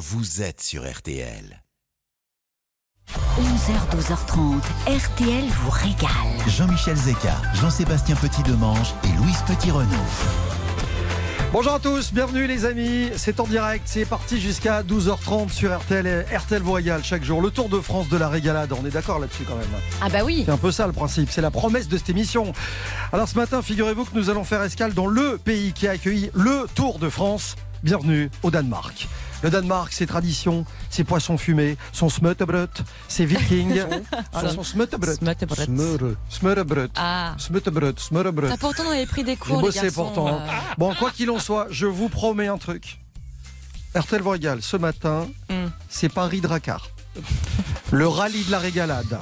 vous êtes sur RTL. 11h, 12h30, RTL vous régale. Jean-Michel Zeka, Jean-Sébastien Petit-Demange et Louise Petit-Renaud. Bonjour à tous, bienvenue les amis, c'est en direct, c'est parti jusqu'à 12h30 sur RTL et RTL Voyal chaque jour. Le Tour de France de la régalade, on est d'accord là-dessus quand même. Ah bah oui. C'est un peu ça le principe, c'est la promesse de cette émission. Alors ce matin, figurez-vous que nous allons faire escale dans le pays qui a accueilli le Tour de France. Bienvenue au Danemark. Le Danemark, ses traditions, ses poissons fumés, son smuttebrød, ses vikings. Ah, son. Smuttebrød. Smøre. Smørrebrød. Ah. Smørrebrød. Pourtant on avait pris des cours, bossé pourtant. euh. Bon, quoi qu'il en soit, je vous promets un truc. RTL Voyal, ce matin, Hmm. c'est Paris-Dracar. Le rallye de la régalade.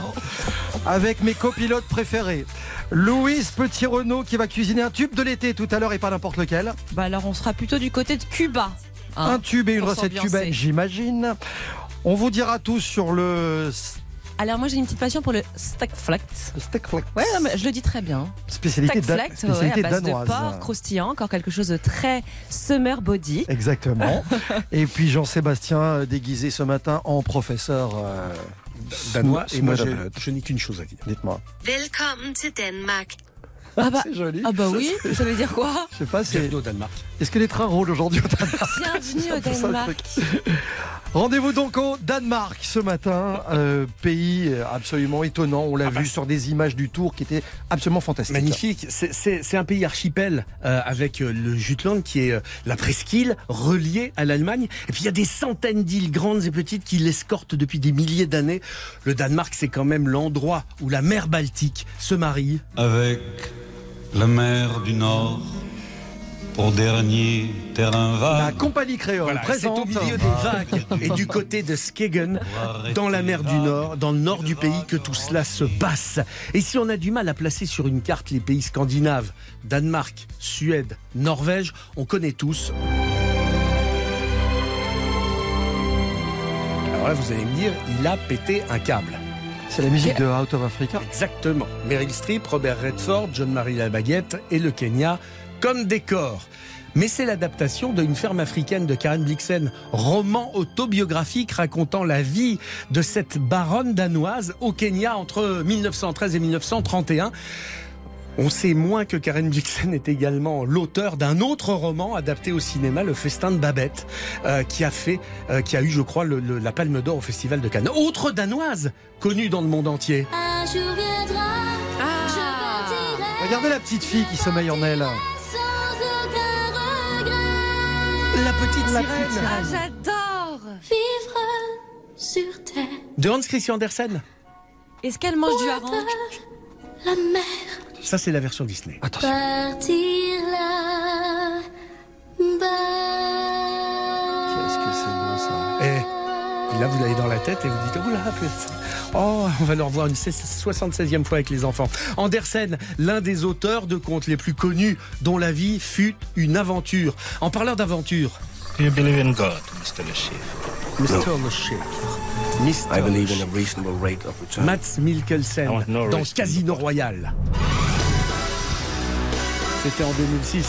Avec mes copilotes préférés. Louise Petit-Renaud qui va cuisiner un tube de l'été tout à l'heure et pas n'importe lequel. Bah alors on sera plutôt du côté de Cuba. Hein. un tube et une recette cubaine, j'imagine. On vous dira tout sur le Alors moi j'ai une petite passion pour le steak flat. steak flex. Ouais, non, mais je le dis très bien. Spécialité, Steak da- ouais, spécialité à base danoise. de porc croustillant, encore quelque chose de très summer body. Exactement. et puis Jean-Sébastien euh, déguisé ce matin en professeur euh, danois et moi je, je n'ai qu'une chose à dire. Dites-moi. Velkommen til Danmark. Ah bah, C'est joli. ah bah oui, ça veut dire quoi Je sais pas, c'est. Bienvenue au Danemark. Est-ce que les trains roulent aujourd'hui au Danemark Bienvenue au Danemark. Rendez-vous donc au Danemark ce matin, euh, pays absolument étonnant. On l'a Ah bah, vu sur des images du Tour qui étaient absolument fantastiques. Magnifique. C'est- un pays archipel euh, avec euh, le Jutland qui est euh, la presqu'île reliée à l'Allemagne. Et puis il y a des centaines d'îles grandes et petites qui l'escortent depuis des milliers d'années. Le Danemark, c'est quand même l'endroit où la mer Baltique se marie. avec la mer du Nord pour dernier terrain La vague. compagnie créole Voilà, présente. au milieu des vagues et du côté de Skegen, dans la mer du Nord, dans le nord du pays, que tout cela se passe. Et si on a du mal à placer sur une carte les pays scandinaves, Danemark, Suède, Norvège, on connaît tous. Alors là, vous allez me dire, il a pété un câble. C'est la musique de Out of Africa. Exactement. Meryl Streep, Robert Redford, John-Marie Labaguette et le Kenya comme décor. Mais c'est l'adaptation de Une ferme africaine de Karen Blixen, roman autobiographique racontant la vie de cette baronne danoise au Kenya entre 1913 et 1931. On sait moins que Karen Blixen est également l'auteur d'un autre roman adapté au cinéma, Le Festin de Babette, euh, qui a fait, euh, qui a eu, je crois, le- le- la Palme d'Or au Festival de Cannes. Autre danoise connue dans le monde entier. Un jour viendra, je Ah. partirai Regardez la petite fille qui sommeille en elle. sans aucun regret. La petite La sirène petite Ah j'adore Vivre sur terre, de Hans Christian Andersen. Est-ce qu'elle mange du hareng la mer, Ça, c'est la version Disney. Attention. partir là-bas. Qu'est-ce que c'est beau ça. Et là, vous l'avez dans la tête et vous dites Oh là, putain. Oh, on va le revoir une 76e fois avec les enfants. Andersen, l'un des auteurs de contes les plus connus, dont la vie fut une aventure. En parlant d'aventure, Do you believe in God, Mr. Le Chiffre? Mr. Le Chiffre. I believe in Le a reasonable rate of return. Mats Mikkelsen no dans. Casino Royale. C'était en 2006.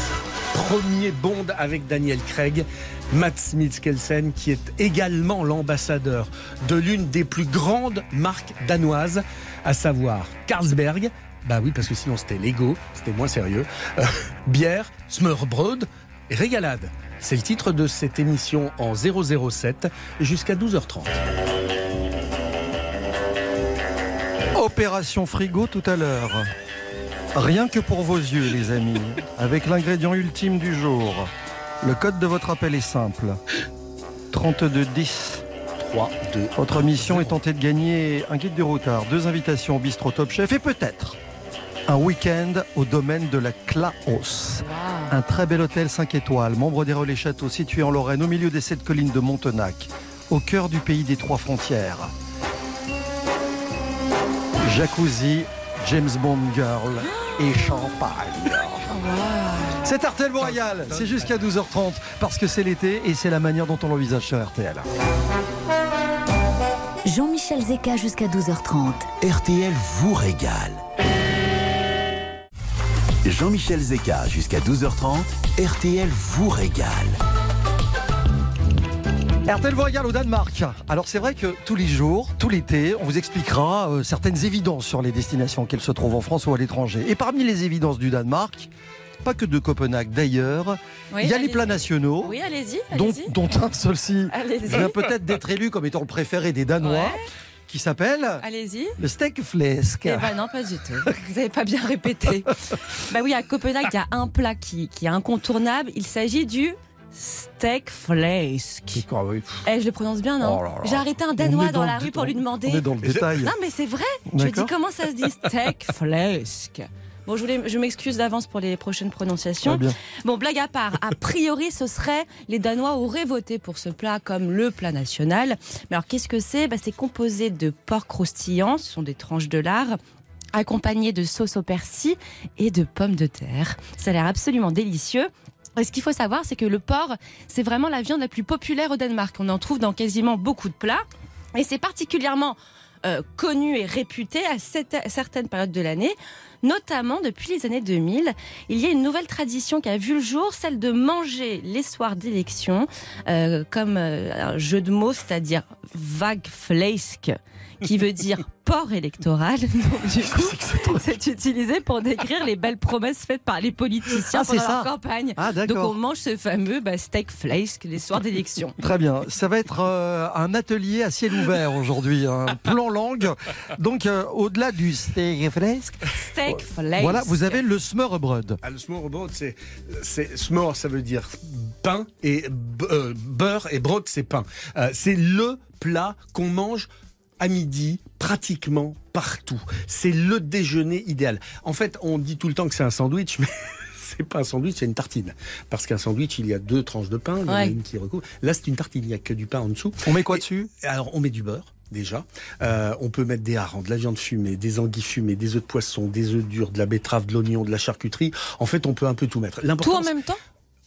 Premier Bond avec Daniel Craig. Mats Mikkelsen qui est également l'ambassadeur de l'une des plus grandes marques danoises, à savoir Carlsberg. Bah oui, parce que sinon c'était Lego, c'était moins sérieux. Euh, bière, Smørbrød et Régalade. C'est le titre de cette émission en 007 jusqu'à 12h30. Opération frigo tout à l'heure. Rien que pour vos yeux, les amis. Avec l'ingrédient ultime du jour. Le code de votre appel est simple. 3210. 3, 2, Votre mission est tentée de gagner un guide du routard, deux invitations au bistrot Top Chef et peut-être un week-end au domaine de la Claos. Un très bel hôtel 5 étoiles, membre des Relais Châteaux, situé en Lorraine, au milieu des sept collines de Montenac, au cœur du pays des trois frontières. Jacuzzi, James Bond Girl et champagne. C'est RTL Royal, c'est jusqu'à 12h30 parce que c'est l'été et c'est la manière dont on l'envisage sur RTL. Jean-Michel Zeka jusqu'à 12h30. RTL vous régale. Jean-Michel Zeka jusqu'à 12h30, RTL vous régale. RTL Voyage au Danemark. Alors c'est vrai que tous les jours, tout l'été, on vous expliquera euh, certaines évidences sur les destinations qu'elles se trouvent en France ou à l'étranger. Et parmi les évidences du Danemark, pas que de Copenhague d'ailleurs, Oui, il y a les plats nationaux, Oui, allez-y. dont, allez-y. dont un seul-ci Allez-y. vient peut-être d'être élu comme étant le préféré des Danois, Ouais. qui s'appelle Allez-y. le steak flesk. Eh ben non, pas du tout. Vous n'avez pas bien répété. bah oui, à Copenhague, il y a un plat qui, qui est incontournable. Il s'agit du steak flesk. Oui. Eh, je le prononce bien, non Oh. J'ai arrêté un Danois dans, dans la rue pour lui demander. On est dans le détail. Non, mais c'est vrai. Je lui dis comment ça se dit steak flesk. Bon, je, voulais- je m'excuse d'avance pour les prochaines prononciations. Bon, blague à part, a priori, ce serait les Danois auraient voté pour ce plat comme le plat national. Mais alors, qu'est-ce que c'est? Bah, C'est composé de porc croustillant, ce sont des tranches de lard accompagnées de sauce au persil et de pommes de terre. Ça a l'air absolument délicieux. Ce qu'il faut savoir, c'est que le porc, c'est vraiment la viande la plus populaire au Danemark. On en trouve dans quasiment beaucoup de plats. Et c'est particulièrement euh, connu et réputé à certaines périodes de l'année, notamment depuis les années 2000. Il y a une nouvelle tradition qui a vu le jour, celle de manger les soirs d'élection, euh, comme euh, un jeu de mots, c'est-à-dire vague fleisk, qui veut dire porc électoral. Donc, du coup, c'est utilisé pour décrire les belles promesses faites par les politiciens Ah, pendant leur campagne. Ah Donc on mange ce fameux bah, steak fleisk les soirs d'élection. Très bien. Ça va être euh, un atelier à ciel ouvert aujourd'hui, un plan langue. Donc euh, au-delà du steak flesk, Steak fleisk. voilà, vous avez le smørrebrød. Ah, le smørrebrød, c'est, c'est smør, ça veut dire pain et euh, beurre et brod, c'est pain. Euh, c'est le plat qu'on mange à midi pratiquement partout. C'est le déjeuner idéal. En fait, on dit tout le temps que c'est un sandwich, mais c'est pas un sandwich, c'est une tartine. Parce qu'un sandwich, il y a deux tranches de pain, il y en a une qui recouvre. Là, c'est une tartine, il n'y a que du pain en dessous. On met quoi Et- dessus alors, on met du beurre, déjà. Euh, on peut mettre des harengs, de la viande fumée, des anguilles fumées, des œufs de poisson, des œufs durs, de la betterave, de l'oignon, de la charcuterie. En fait, on peut un peu tout mettre. Tout en même temps?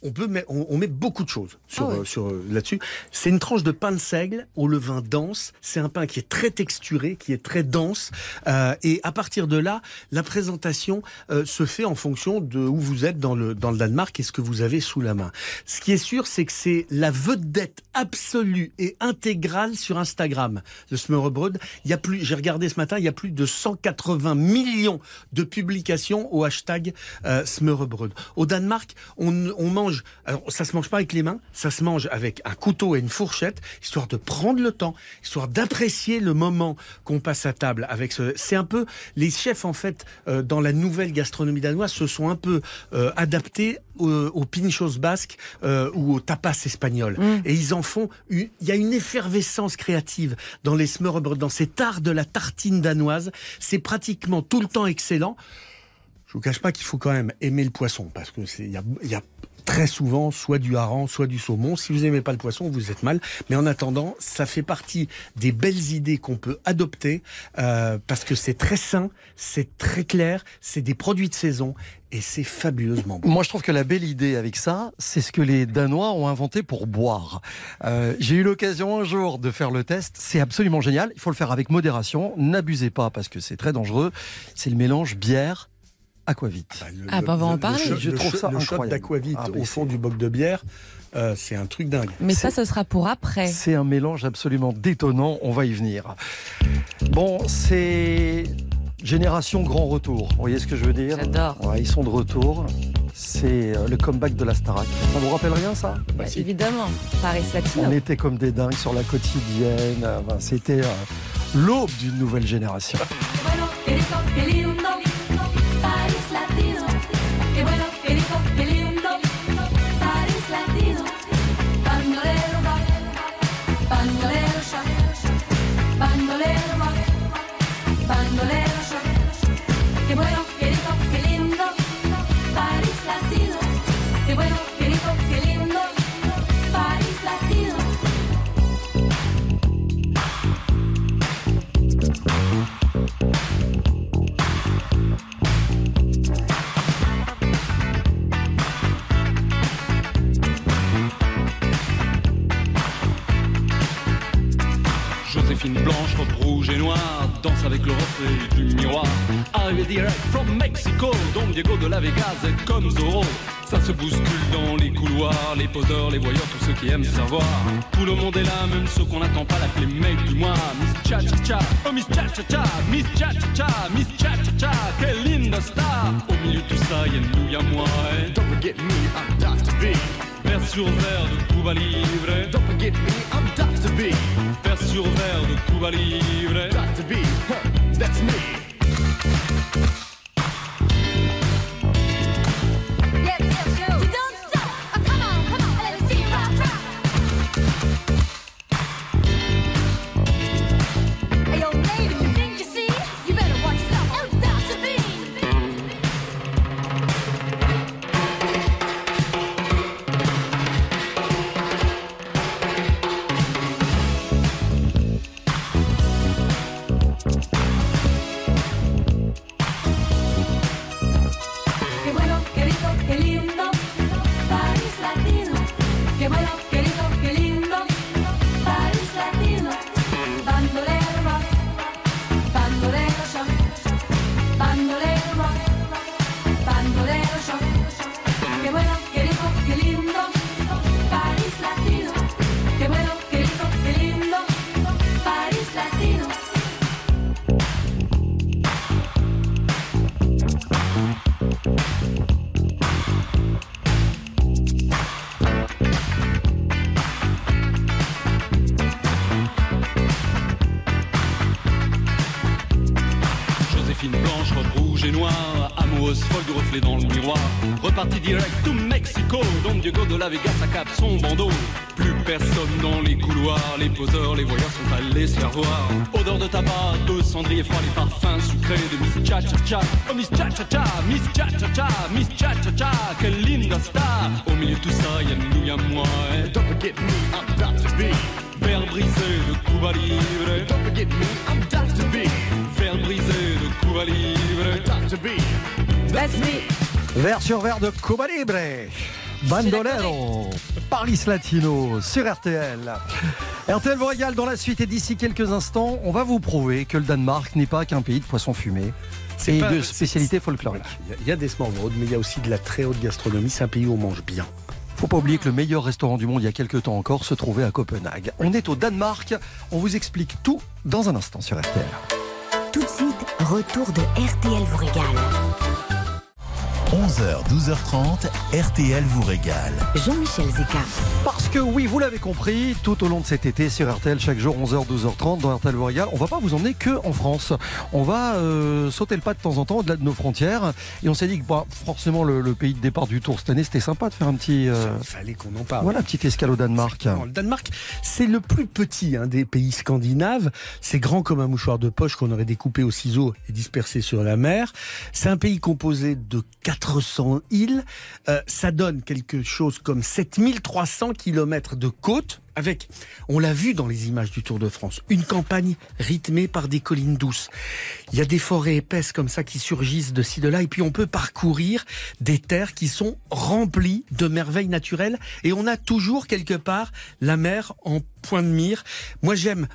On peut mettre, on, on met beaucoup de choses sur, Ah euh, sur euh, là-dessus. C'est une tranche de pain de seigle au levain dense. C'est un pain qui est très texturé, qui est très dense. Euh, et à partir de là, la présentation euh, se fait en fonction de où vous êtes dans le dans le Danemark et ce que vous avez sous la main. Ce qui est sûr, c'est que c'est la vedette absolue et intégrale sur Instagram. Le smørrebrød. Il y a plus, j'ai regardé ce matin, il y a plus de 180 millions de publications au hashtag euh, smørrebrød. Au Danemark, on, on mange, alors ça se mange pas avec les mains, ça se mange avec un couteau et une fourchette, histoire de prendre le temps, histoire d'apprécier le moment qu'on passe à table avec ce. C'est un peu les chefs en fait euh, dans la nouvelle gastronomie danoise se sont un peu euh, adaptés au, au pinchos basque euh, ou au tapas espagnol. Et ils en font. Il y a une effervescence créative dans les smørrebrød, dans cet art de la tartine danoise. C'est pratiquement tout le temps excellent. Je vous cache pas qu'il faut quand même aimer le poisson parce que c'est il y a, il y a très souvent soit du hareng, soit du saumon. Si vous aimez pas le poisson, vous êtes mal. Mais en attendant, ça fait partie des belles idées qu'on peut adopter euh, parce que c'est très sain, c'est très clair, c'est des produits de saison et c'est fabuleusement bon. Moi, je trouve que la belle idée avec ça, c'est ce que les Danois ont inventé pour boire. Euh, J'ai eu l'occasion un jour de faire le test. C'est absolument génial. Il faut le faire avec modération. N'abusez pas parce que c'est très dangereux. C'est le mélange bière aquavite. Bah, le- Ah, bah, on va en parler. Je le trouve ça le incroyable. d'aquavite Ah, au fond c'est- du boc de bière, euh, c'est un truc dingue. Mais ça, ce sera pour après. C'est un mélange absolument détonnant. On va y venir. Bon, c'est génération grand retour. Vous voyez ce que je veux dire? J'adore. Ouais, Ils sont de retour. C'est euh, le comeback de la Starac. Ça vous rappelle rien ça? Bah, si. évidemment, Paris Latino. On était comme des dingues sur la quotidienne. Enfin, C'était euh, l'aube d'une nouvelle génération. Blanche, robe rouge et noire, danse avec le reflet du miroir. Arrivé direct from Mexico, Don Diego de la Vegas est comme Zorro. Ça se bouscule dans les couloirs, les poseurs, les voyeurs, tous ceux qui aiment savoir. Tout le monde est là, même ceux qu'on n'attend pas, l'appeler mec du mois. Miss Cha Cha Cha, oh Miss Cha Cha Cha, Miss Cha Cha Cha, Miss Cha Cha Cha, quelle linda star. Au milieu de tout ça, y'a nous, y'a moi. eh. Don't forget me, I'm Dr. B. Vers sur verre de Cuba Libre. Don't forget me, I'm Dr. B. Vers sur verre de Cuba Libre. Huh, that's me. Amoureuse folle du reflet dans le miroir. Reparti direct to Mexico, Don Diego de la Vega, sa cape, son bandeau. Plus personne dans les couloirs, les poseurs, les voyeurs sont allés se faire voir. Odeur de tabac, de cendrier froid, les parfums sucrés de Miss Cha Cha Cha. Oh Miss Cha Cha Cha, Miss Cha Cha Cha, Miss Cha Cha Cha, quelle linda star. Au milieu de tout ça, y'a nous, y'a moi. eh. Don't forget me, I'm Dr. B. Verre brisé de Cuba Libre. Don't forget me, I'm Dr. B. Verre brisé de Cuba Libre. That's me. Vert sur vert de Cuba Libre. Bandolero, Paris Latino sur RTL. RTL vous régale dans la suite et d'ici quelques instants, on va vous prouver que le Danemark n'est pas qu'un pays de poissons fumés C'est de spécialités folkloriques. Voilà. Il y a- Il y a des small mais il y a aussi de la très haute gastronomie. C'est un pays où on mange bien. Faut pas oublier que le meilleur restaurant du monde il y a quelques temps encore se trouvait à Copenhague. On est au Danemark, on vous explique tout dans un instant sur RTL. Retour de RTL vous régale. 11h, 12h30, RTL vous régale. Jean-Michel Zeka. Parce que oui, vous l'avez compris, tout au long de cet été sur RTL, chaque jour 11h, 12h30 dans RTL vous régale, on va pas vous emmener que en France. On va euh, sauter le pas de temps en temps au-delà de nos frontières. Et on s'est dit que bah, forcément le, le pays de départ du tour cette année, c'était sympa de faire un petit... euh, Il fallait qu'on en parle. voilà, petite escale au Danemark. Le Danemark, c'est le plus petit hein, des pays scandinaves. C'est grand comme un mouchoir de poche qu'on aurait découpé au ciseau et dispersé sur la mer. C'est un pays composé de 400 îles. Euh, ça donne quelque chose comme 7300 kilomètres de côte. Avec, on l'a vu dans les images du Tour de France, une campagne rythmée par des collines douces. Il y a des forêts épaisses comme ça qui surgissent de ci de là, et puis on peut parcourir des terres qui sont remplies de merveilles naturelles, et on a toujours quelque part la mer en point de mire. Moi j'aime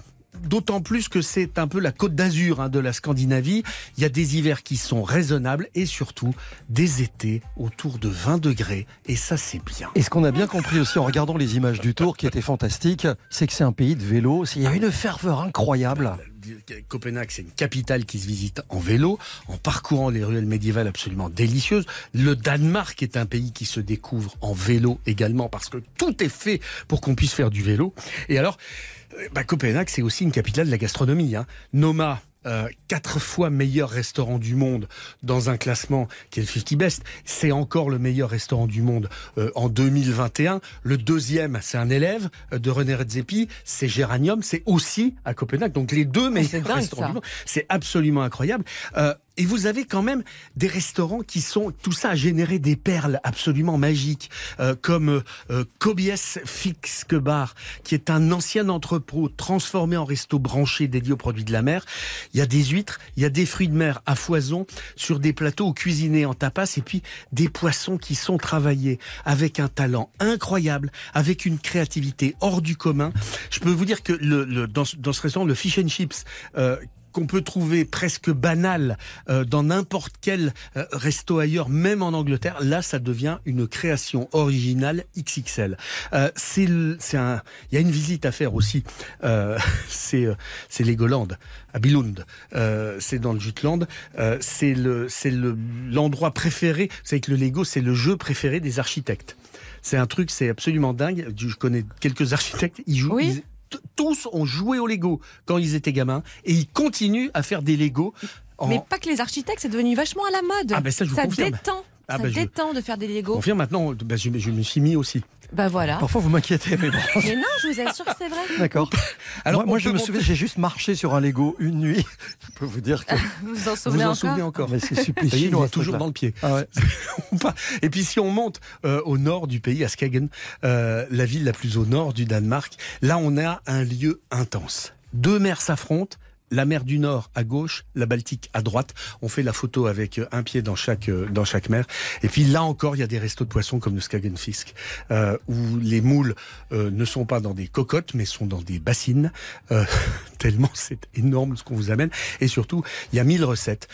D'autant plus que c'est un peu la côte d'Azur hein, de la Scandinavie. Il y a des hivers qui sont raisonnables et surtout des étés autour de 20 degrés. Et ça, c'est bien. Et ce qu'on a bien compris aussi en regardant les images du tour qui étaient fantastiques, c'est que c'est un pays de vélo. Il y a une ferveur incroyable. Copenhague, c'est une capitale qui se visite en vélo, en parcourant les ruelles médiévales absolument délicieuses. Le Danemark est un pays qui se découvre en vélo également parce que tout est fait pour qu'on puisse faire du vélo. Et alors, bah, Copenhague, c'est aussi une capitale de la gastronomie. Hein. Noma, euh, quatre fois meilleur restaurant du monde dans un classement qui est le 50 Best. C'est encore le meilleur restaurant du monde euh, en 2021. Le deuxième, c'est un élève euh, de René Redzepi, c'est Géranium, c'est aussi à Copenhague. Donc les deux meilleurs c'est dingue, restaurants ça. du monde. C'est absolument incroyable. Euh, et vous avez quand même des restaurants qui sont, tout ça a généré des perles absolument magiques, euh, comme euh, euh, Kobies Fixke Bar, qui est un ancien entrepôt transformé en resto branché dédié aux produits de la mer. Il y a des huîtres, il y a des fruits de mer à foison sur des plateaux cuisinés en tapas, et puis des poissons qui sont travaillés avec un talent incroyable, avec une créativité hors du commun. Je peux vous dire que le, le- dans, ce- dans ce restaurant, le fish and chips, euh, qu'on peut trouver presque banal euh, dans n'importe quel euh, resto ailleurs, même en Angleterre, là, ça devient une création originale XXL. Euh, c'est un, il y a une visite à faire aussi. Euh, c'est c'est Legoland à Billund. C'est dans le Jutland. C'est le c'est le l'endroit préféré. Vous savez que le Lego, c'est le jeu préféré des architectes. C'est un truc, c'est absolument dingue. Je connais quelques architectes. Ils jouent. Oui. ils- tous ont joué au Lego quand ils étaient gamins et ils continuent à faire des Lego. En... Mais pas que les architectes, c'est devenu vachement à la mode. Ah, ben ça, je vous confirme. détend. Ah, ça ben, je- détend de faire des Lego. Confirme maintenant, bah, je, je me suis mis aussi. Bah voilà. Parfois, vous m'inquiétez, mais bon. Mais non, je vous assure que c'est vrai. D'accord. Alors, moi, je me monter- souviens, j'ai juste marché sur un Lego une nuit. Je peux vous dire que Vous vous en souvenez vous en encore souvenez encore mais c'est est, il ce toujours dans le pied. Ah ouais. Et puis si on monte euh, au nord du pays, à Skagen, euh, la ville la plus au nord du Danemark, là on a un lieu intense. Deux mers s'affrontent. La mer du Nord à gauche, la Baltique à droite. On fait la photo avec euh, un pied dans chaque euh, dans chaque mer. Et puis là encore, il y a des restos de poissons comme le Skagenfisk, euh, où les moules ne sont pas dans des cocottes, mais sont dans des bassines. Tellement c'est énorme ce qu'on vous amène. Et surtout, il y a 1000 recettes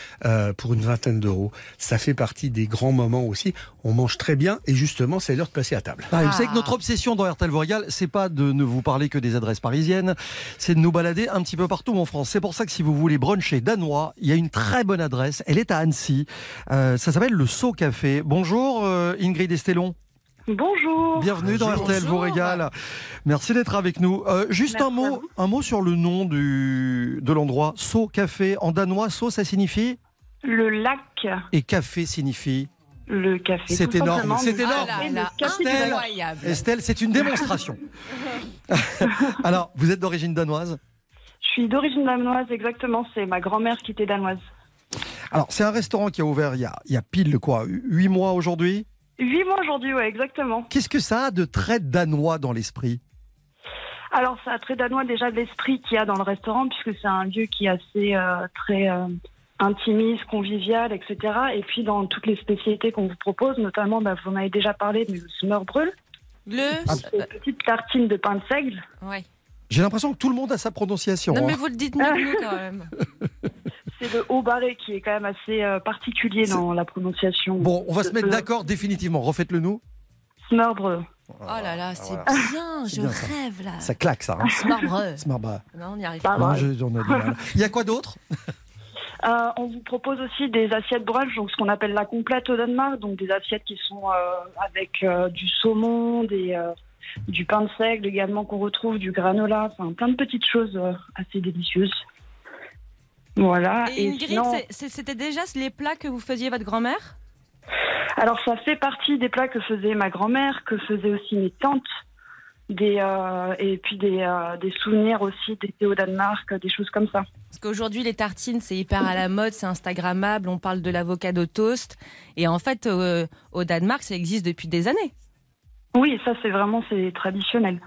pour une vingtaine d'euros. Ça fait partie des grands moments aussi. On mange très bien et justement, c'est l'heure de passer à table. Ah, Vous savez que notre obsession dans RTL régale, c'est pas de ne vous parler que des adresses parisiennes, c'est de nous balader un petit peu partout en France. C'est pour ça que si vous voulez bruncher danois, il y a une très bonne adresse. Elle est à Annecy. Euh, ça s'appelle le Sceau Café. Bonjour euh, Ingrid Estelon. Bonjour. Bienvenue dans Bonjour. RTL vous Bonjour. régale. Merci d'être avec nous. Euh, juste Merci un mot, un mot sur le nom du, de l'endroit. Sceau Café. En danois, Sceau ça signifie? Le lac, et café signifie? Le café. C'est énorme, c'est énorme. Ah fait là là, le café du lac. incroyable. Estelle, c'est une démonstration. Alors, vous êtes d'origine danoise Je suis d'origine danoise, exactement. C'est ma grand-mère qui était danoise. Alors, c'est un restaurant qui a ouvert il y a, il y a pile quoi, huit mois aujourd'hui. Huit mois aujourd'hui, ouais, exactement. Qu'est-ce que ça a de très danois dans l'esprit Alors, ça a très danois déjà de l'esprit qu'il y a dans le restaurant, puisque c'est un lieu qui est assez euh, très euh, intimiste, convivial, etc. Et puis, dans toutes les spécialités qu'on vous propose, notamment, bah, vous en avez déjà parlé, mais le smørbrød, Le. petite tartine de pain de seigle. Ouais. J'ai l'impression que tout le monde a sa prononciation. Non, mais hein. vous le dites mieux quand même. C'est le haut barré qui est quand même assez euh, particulier dans la prononciation. Bon, on va se mettre d'accord définitivement. Refaites-le nous. Smørbrød. Oh là là, c'est voilà. bien, je bien, ça. rêve là. Ça claque ça. hein. Smørbrød. Non, on n'y arrive Pas pas. Non, mal. je- on a du mal. Il y a quoi d'autre? Euh, on vous propose aussi des assiettes brunch, donc ce qu'on appelle la complète au Danemark, donc des assiettes qui sont euh, avec euh, du saumon, des, du pain de seigle également qu'on retrouve, du granola, enfin plein de petites choses assez délicieuses. Voilà. Et Ingrid, sinon- c'est- c'est- c'était déjà les plats que vous faisiez votre grand-mère? Alors ça fait partie des plats que faisait ma grand-mère, que faisaient aussi mes tantes, des, euh, et puis des, euh, des souvenirs aussi d'été au Danemark, des choses comme ça. Parce qu'aujourd'hui, les tartines, c'est hyper à la mode, c'est Instagrammable, on parle de l'avocado toast. Et en fait, euh, au Danemark, ça existe depuis des années. Oui, ça c'est vraiment c'est traditionnel.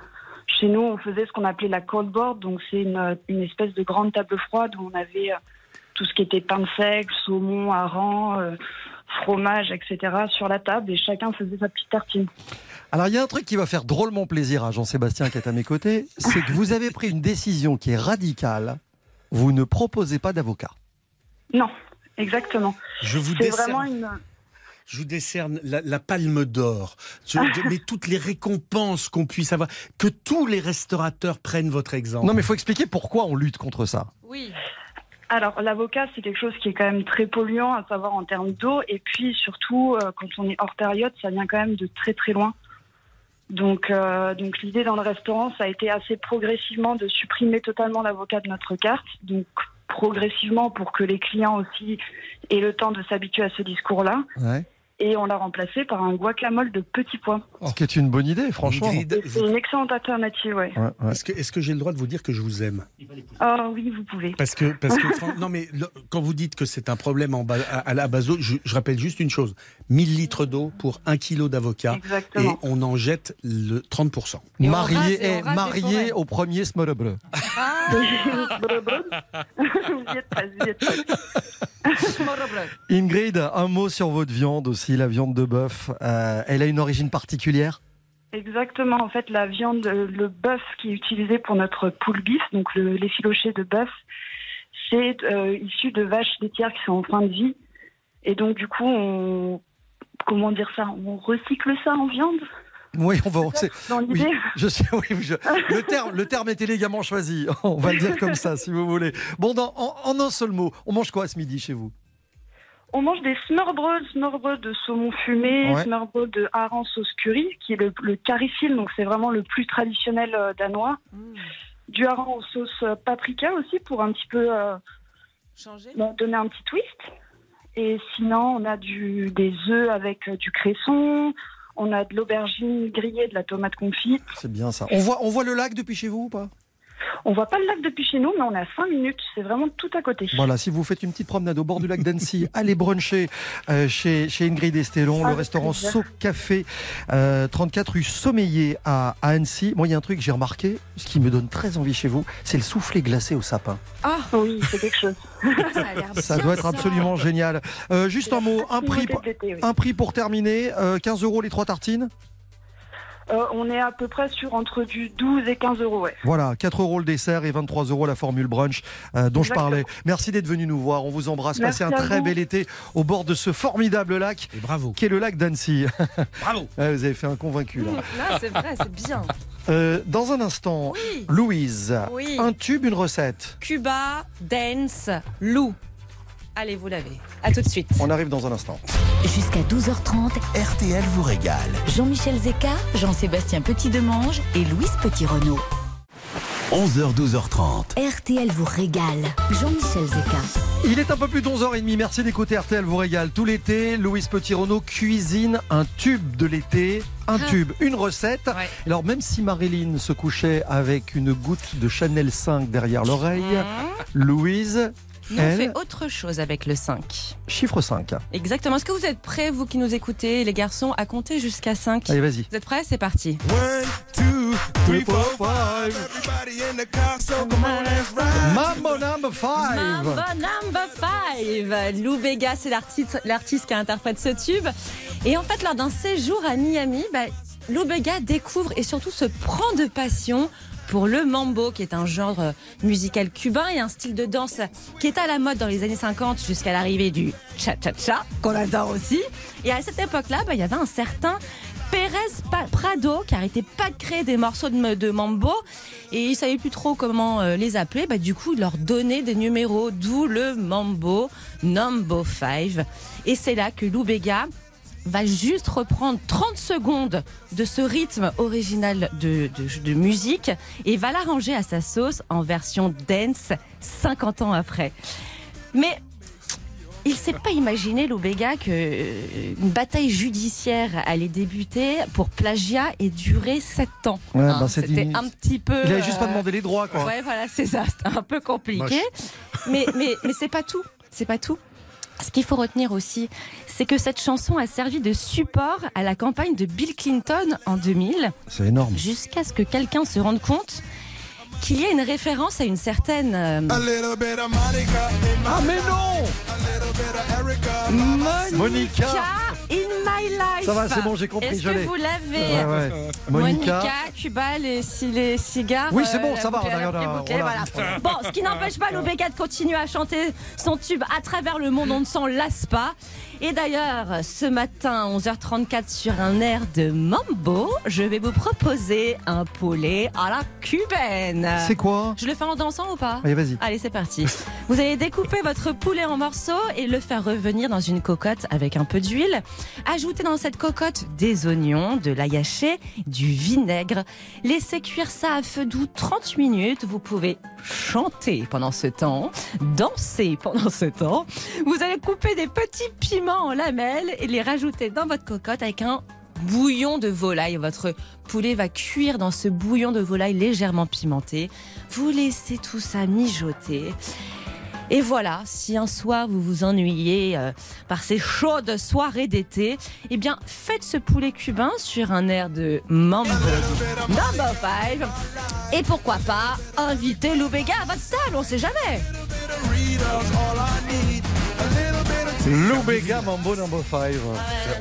Chez nous, on faisait ce qu'on appelait la cold board, donc c'est une, une espèce de grande table froide où on avait euh, tout ce qui était pain de seigle, saumon, hareng, euh, fromage, etc. sur la table et chacun faisait sa petite tartine. Alors, il y a un truc qui va faire drôlement plaisir à Jean-Sébastien qui est à mes côtés, c'est que vous avez pris une décision qui est radicale. Vous ne proposez pas d'avocat. Non, exactement. Je vous C'est décerne, vraiment une. je vous décerne la, la palme d'or, mais toutes les récompenses qu'on puisse avoir, que tous les restaurateurs prennent votre exemple. Non, mais il faut expliquer pourquoi on lutte contre ça. Oui. Alors, l'avocat, c'est quelque chose qui est quand même très polluant, à savoir en termes d'eau. Et puis, surtout, euh, quand on est hors période, ça vient quand même de très, très loin. Donc, euh, donc l'idée dans le restaurant, ça a été assez progressivement de supprimer totalement l'avocat de notre carte. Donc, progressivement pour que les clients aussi aient le temps de s'habituer à ce discours-là. Ouais. Et on l'a remplacé par un guacamole de petits pois. Ce qui est une bonne idée, franchement. C'est une excellente alternative, ouais. Ouais, ouais. est-ce que, j'ai le droit de vous dire que je vous aime? Oh oui, vous pouvez. Parce que, parce que non, mais le- quand vous dites que c'est un problème en bas- à, à la base je rappelle juste une chose 1000 litres d'eau pour 1 kilo d'avocat. Et on en jette le 30%. Et on marié rase- et eh, marié au premier presque. Smørrebrød. Ingrid, un mot sur votre viande aussi, la viande de bœuf. Euh, elle a une origine particulière? Exactement. En fait, la viande, le bœuf qui est utilisé pour notre poule bif, donc le- l'effiloché de bœuf, c'est euh, issu de vaches laitières qui sont en fin de vie. Et donc, du coup, on. Comment dire ça On recycle ça en viande Oui, on va. dans oui, l'idée. je sais, oui, je- le, terme, le terme est élégamment choisi. On va le dire comme ça, si vous voulez. Bon, dans- en, en un seul mot, on mange quoi ce midi chez vous? On mange des smørbrød, smørbrød de saumon fumé, Ouais. smørbrød de hareng sauce curry, qui est le, le carifil, donc c'est vraiment le plus traditionnel euh, danois. Du hareng aux sauces euh, paprika aussi pour un petit peu euh, Changer donner un petit twist. Et sinon, on a du, des œufs avec euh, du cresson, on a de l'aubergine grillée, de la tomate confite. C'est bien ça. On voit, on voit le lac depuis chez vous ou pas? On voit pas le lac depuis chez nous, mais on a 5 minutes, c'est vraiment tout à côté. Voilà, si vous faites une petite promenade au bord du lac d'Annecy, allez bruncher euh, chez, chez Ingrid Estelon, le Avec restaurant. So Café, euh, 34 rue Sommeillé à, à Annecy. Moi, il y a un truc que j'ai remarqué, ce qui me donne très envie chez vous, c'est le soufflé glacé au sapin. Ah, Oui, c'est quelque chose. ça a doit être ça. absolument génial. Euh, juste un mot, un prix, oui. un pour terminer, euh, 15 euros les trois tartines. Euh, on est à peu près sur entre du 12 et 15 euros, ouais. Voilà, 4 euros le dessert et 23 euros la formule brunch euh, dont je parlais. Merci d'être venu nous voir. On vous embrasse. Merci Passez un très vous. bel été au bord de ce formidable lac Et bravo. qui est le lac d'Annecy. Bravo. Ouais, vous avez fait un convaincu là. Là, c'est vrai, c'est bien. Euh, dans un instant, Oui. Louise, Oui. un tube, une recette. Cuba, dance, loup. Allez, vous l'avez. À tout de suite. On arrive dans un instant. Jusqu'à 12h30, RTL vous régale. Jean-Michel Zeka, Jean-Sébastien Petit-Demange et Louise Petit-Renault. 11h, 12h30. RTL vous régale. Jean-Michel Zeka. Il est un peu plus de 11h30. Merci d'écouter RTL vous régale. Tout l'été, Louise Petit-Renault cuisine un tube de l'été. Un Ah. tube, une recette. Ouais. Alors même si Marilyn se couchait avec une goutte de Chanel 5 derrière l'oreille, Louise, Nous, on fait autre chose avec le 5. chiffre 5. Exactement. Est-ce que vous êtes prêts, vous qui nous écoutez, les garçons, à compter jusqu'à 5 Allez, vas-y. Vous êtes prêts? C'est parti. Mambo number 5 Mambo number 5 Lou Bega, c'est l'artiste l'artiste qui interprète ce tube. Et en fait, lors d'un séjour à Miami, bah, Lou Bega découvre et surtout se prend de passion pour le mambo, qui est un genre euh, musical cubain et un style de danse qui est à la mode dans les années 50 jusqu'à l'arrivée du cha-cha-cha, qu'on adore aussi. Et à cette époque-là, bah, il y avait un certain Pérez Prado qui arrêtait pas de créer des morceaux de, mambo et il savait plus trop comment euh, les appeler. Bah, du coup, il leur donnait des numéros, d'où le mambo Number 5. Et c'est là que Lou Bega va juste reprendre 30 secondes de ce rythme original de, de- de musique et va l'arranger à sa sauce en version dance 50 ans après. Mais il s'est pas imaginé, Lobega, que euh, une bataille judiciaire allait débuter pour plagiat et durer 7 ans. Ouais, Hein, bah, C'était une- un petit peu. Il avait juste pas euh, demandé les droits, quoi. Ouais, voilà, c'est ça. C'était un peu compliqué. Mais, mais, mais c'est pas tout. C'est pas tout. Ce qu'il faut retenir aussi, c'est que cette chanson a servi de support à la campagne de Bill Clinton en 2000, C'est énorme. jusqu'à ce que quelqu'un se rende compte qu'il y a une référence à une certaine euh, Ah mais non Monica. in my life. Ça va, c'est bon, j'ai compris, Est-ce je que vous l'avez Ouais, ouais. Monica. Monica. Cuba, les, si- les cigares. Oui, c'est bon, la ça va, on a- la on a- boucle, on a- voilà. Bon, ce qui n'empêche pas Loubega de continuer à chanter son tube à travers le monde, on ne s'en lasse pas. Et d'ailleurs, ce matin, 11h34, sur un air de mambo, je vais vous proposer un poulet à la cubaine. C'est quoi? Je le fais en dansant ou pas? Allez, vas-y. Allez, c'est parti. Vous allez découper votre poulet en morceaux et le faire revenir dans une cocotte avec un peu d'huile. Ajoutez dans cette cocotte des oignons, de l'ail haché, du vinaigre. Laissez cuire ça à feu doux 30 minutes. Vous pouvez chanter pendant ce temps, danser pendant ce temps. Vous allez couper des petits piments en lamelles et les rajouter dans votre cocotte avec un bouillon de volaille. Votre poulet va cuire dans ce bouillon de volaille légèrement pimenté. Vous laissez tout ça mijoter. Et voilà, si un soir vous vous ennuyez euh, par ces chaudes soirées d'été, eh bien faites ce poulet cubain sur un air de mambo number 5. Et pourquoi pas inviter Loubega à votre table, on sait jamais. Loubega Mambo Number 5.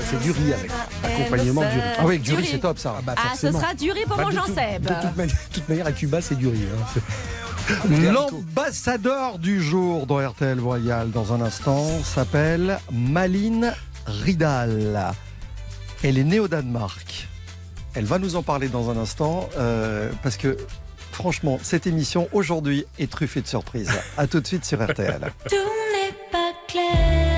C'est du riz avec accompagnement du riz. Ah oui, du riz, c'est top ça. bah, Ah, ce forcément. sera du riz pour Bah, mon de Jean tout- Seb. De toute, manière, de toute manière, à Cuba, c'est du riz. hein. L'ambassadeur du jour dans RTL Royal dans un instant s'appelle Maline Ridal. Elle est née au Danemark. Elle va nous en parler dans un instant euh, parce que franchement, cette émission aujourd'hui est truffée de surprises. À tout de suite sur RTL. Tout n'est pas clair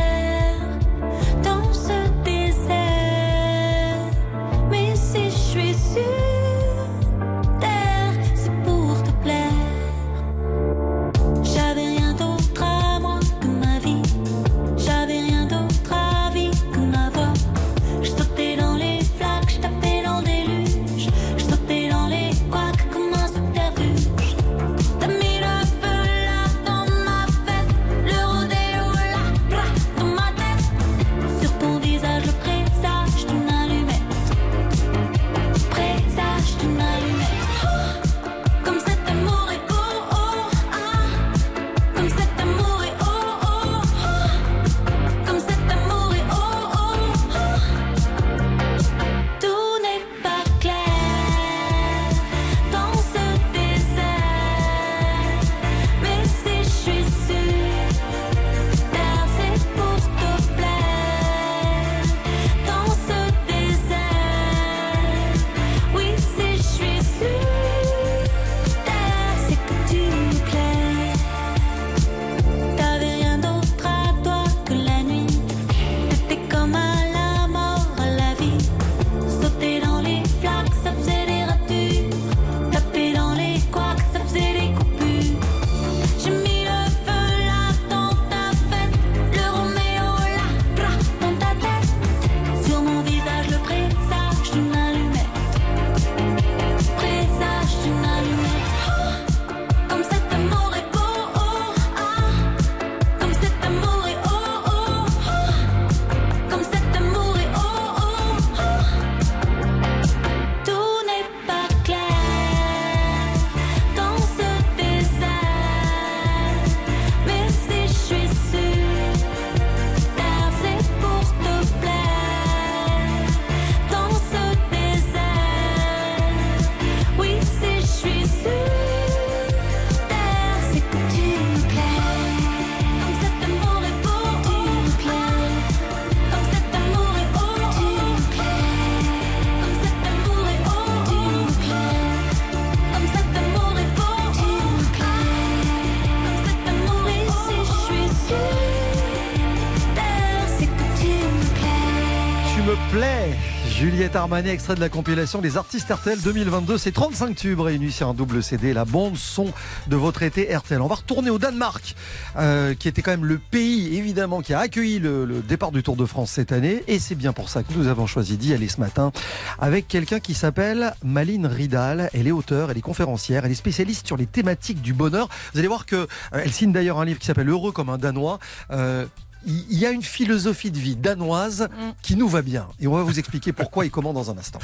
Juliette Armanet, extrait de la compilation des artistes RTL 2022. C'est 35 tubes réunis sur un double CD, la bande son de votre été RTL. On va retourner au Danemark, euh, qui était quand même le pays, évidemment, qui a accueilli le, le départ du Tour de France cette année. Et c'est bien pour ça que nous avons choisi d'y aller ce matin avec quelqu'un qui s'appelle Maline Ridal. Elle est auteure, elle est conférencière, elle est spécialiste sur les thématiques du bonheur. Vous allez voir que euh, elle signe d'ailleurs un livre qui s'appelle Heureux comme un Danois. Euh, il y a une philosophie de vie danoise qui nous va bien. Et on va vous expliquer pourquoi et comment dans un instant.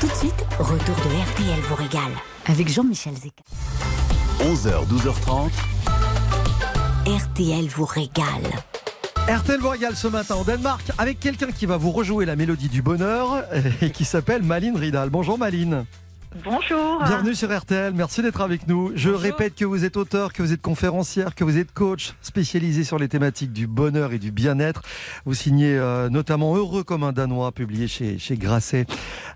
Tout de suite, retour de RTL vous régale avec Jean-Michel Zeka. 11h, 12h30. RTL vous régale. RTL vous régale ce matin au Danemark avec quelqu'un qui va vous rejouer la mélodie du bonheur et qui s'appelle Maline Ridal. Bonjour Maline. Bonjour. Bienvenue sur RTL, merci d'être avec nous. Je répète que vous êtes auteur, que vous êtes conférencière, que vous êtes coach spécialisé sur les thématiques du bonheur et du bien-être. Vous signez euh, notamment Heureux comme un Danois, publié chez, chez Grasset.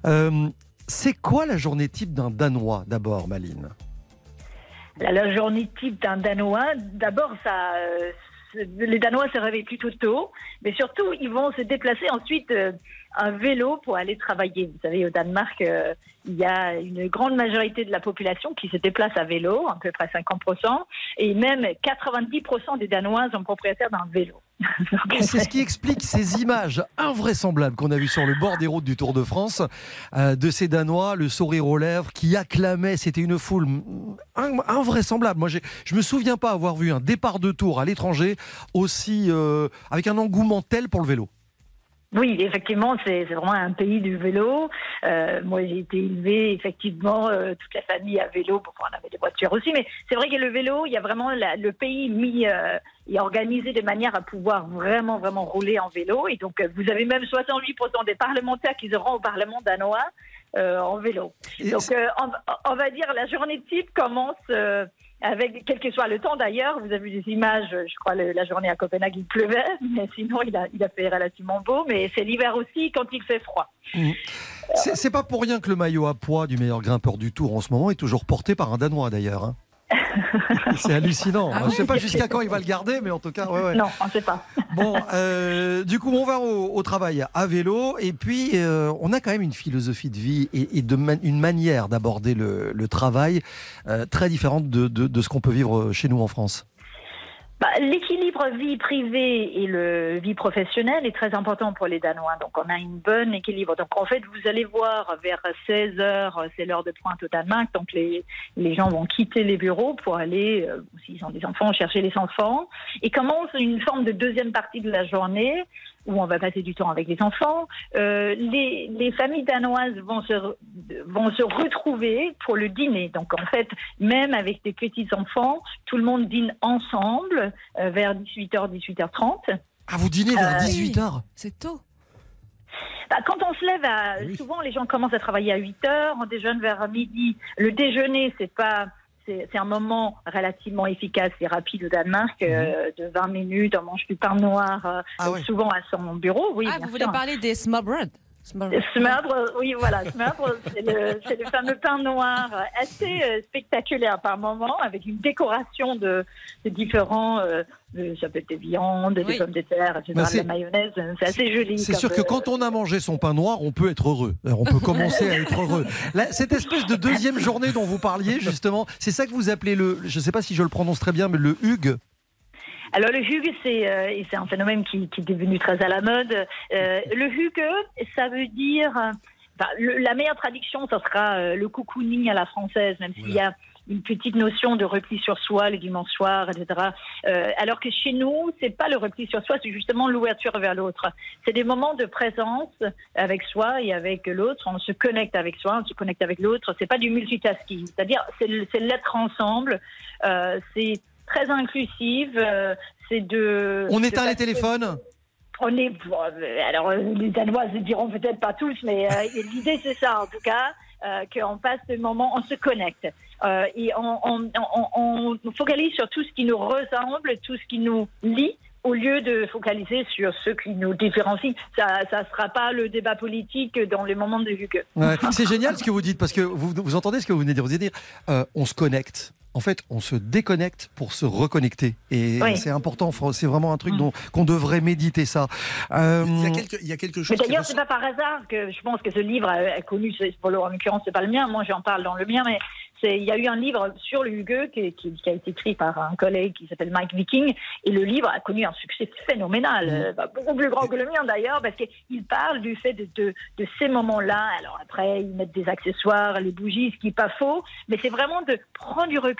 Euh, c'est quoi la journée type d'un Danois d'abord, Maline? La, journée type d'un Danois, d'abord, ça, euh, les Danois se réveillent plutôt tôt, mais surtout, ils vont se déplacer ensuite euh, un vélo pour aller travailler. Vous savez, au Danemark, euh, il y a une grande majorité de la population qui se déplace à vélo, à peu près 50%, et même 90% des Danois sont propriétaires d'un vélo. C'est ce qui explique ces images invraisemblables qu'on a vues sur le bord des routes du Tour de France, euh, de ces Danois, le sourire aux lèvres, qui acclamaient. C'était une foule in- invraisemblable. Moi, je me souviens pas avoir vu un départ de Tour à l'étranger aussi euh, avec un engouement tel pour le vélo. Oui, effectivement, c'est vraiment un pays du vélo. Euh, moi, j'ai été élevée, effectivement, euh, toute la famille à vélo. Bon, on avait des voitures aussi, mais c'est vrai que le vélo, il y a vraiment la- le pays mis euh, et organisé de manière à pouvoir vraiment, vraiment rouler en vélo. Et donc, euh, vous avez même 68% des parlementaires qui seront au Parlement danois euh, en vélo. Donc, euh, on, on va dire la journée type commence euh, avec quel que soit le temps d'ailleurs. Vous avez vu des images, je crois la journée à Copenhague il pleuvait, mais sinon il a, fait relativement beau. Mais c'est l'hiver aussi quand il fait froid. C'est c'est pas pour rien que le maillot à poids du meilleur grimpeur du Tour en ce moment est toujours porté par un Danois d'ailleurs. hein. C'est hallucinant. Ah Je sais ouais pas jusqu'à quand il va le garder, mais en tout cas, ouais, ouais. Non, on ne sait pas. Bon, euh, du coup, on va au, au travail à vélo, et puis euh, on a quand même une philosophie de vie et, et de man- une manière d'aborder le, le travail euh, très différente de, de- de ce qu'on peut vivre chez nous en France. Bah, L'équilibre vie privée et le vie professionnelle est très important pour les Danois. Donc, on a une bonne équilibre. Donc, en fait, vous allez voir vers 16 heures, c'est l'heure de pointe au Danemark. Donc, les, les gens vont quitter les bureaux pour aller, euh, s'ils ont des enfants, chercher les enfants. Et commence une forme de deuxième partie de la journée où on va passer du temps avec les enfants. Euh, les, les familles danoises vont se, vont se retrouver pour le dîner. Donc en fait, même avec des petits-enfants, tout le monde dîne ensemble euh, vers 18h, 18h30. Ah, vous dînez vers Euh, 18h C'est tôt. Bah, quand on se lève, à, souvent les gens commencent à travailler à 8 heures, on déjeune vers midi. Le déjeuner, c'est pas, c'est un moment relativement efficace et rapide au Danemark, euh, de 20 minutes. On mange du pain noir, euh, Ah ouais. souvent à son bureau. Oui, ah, vous voulez parler des smørbrød Smørbrød, oui, voilà, c'est le, c'est le fameux pain noir euh, assez euh, spectaculaire par moment, avec une décoration de, de différents, euh, de- ça peut être des viandes, des pommes de terre, etc., Bah, de c'est- la mayonnaise, euh, c'est assez joli. C'est comme, sûr que euh, quand on a mangé son pain noir, on peut être heureux. Euh, On peut commencer à être heureux. Là, cette espèce de deuxième journée dont vous parliez, justement, c'est ça que vous appelez le, je ne sais pas si je le prononce très bien, mais le hug. Alors le hug, c'est euh, un phénomène qui, qui est devenu très à la mode. Euh, le hug, ça veut dire, enfin, la meilleure traduction, ça sera euh, le cocooning à la française, même s'il y a une petite notion de repli sur soi le dimanche soir, etc. Euh, alors que chez nous, c'est pas le repli sur soi, c'est justement l'ouverture vers l'autre. C'est des moments de présence avec soi et avec l'autre. On se connecte avec soi, on se connecte avec l'autre. C'est pas du multitasking, c'est-à-dire c'est l'être ensemble. Euh, c'est très inclusive. euh, c'est de. On de éteint les téléphones On est. euh, alors, euh, les Danois ne diront peut-être pas tous, mais euh, l'idée, c'est ça, en tout cas, euh, qu'on passe ce moment, on se connecte. Euh, et on, on, on- on focalise sur tout ce qui nous ressemble, tout ce qui nous lie. Au lieu de focaliser sur ce qui nous différencie, ça ne sera pas le débat politique dans les moments de Hugues. Ouais, C'est génial ce que vous dites, parce que vous, vous entendez ce que vous venez de dire. On se connecte. En fait, on se déconnecte pour se reconnecter. Et Oui. c'est important, c'est vraiment un truc dont qu'on devrait méditer ça. Euh, Il y a quelque, il y a quelque Mais chose d'ailleurs, c'est pas par hasard que je pense que ce livre a, a connu, pour le- en l'occurrence, c'est pas le mien, moi j'en parle dans le mien, mais il y a eu un livre sur le Hugues qui, qui- qui a été écrit par un collègue qui s'appelle Mike Viking, et le livre a connu un succès phénoménal, euh, bah, beaucoup plus grand que le mien d'ailleurs, parce qu'il parle du fait de, de, de ces moments-là. Alors après, ils mettent des accessoires, les bougies, ce qui n'est pas faux, mais c'est vraiment de prendre du recul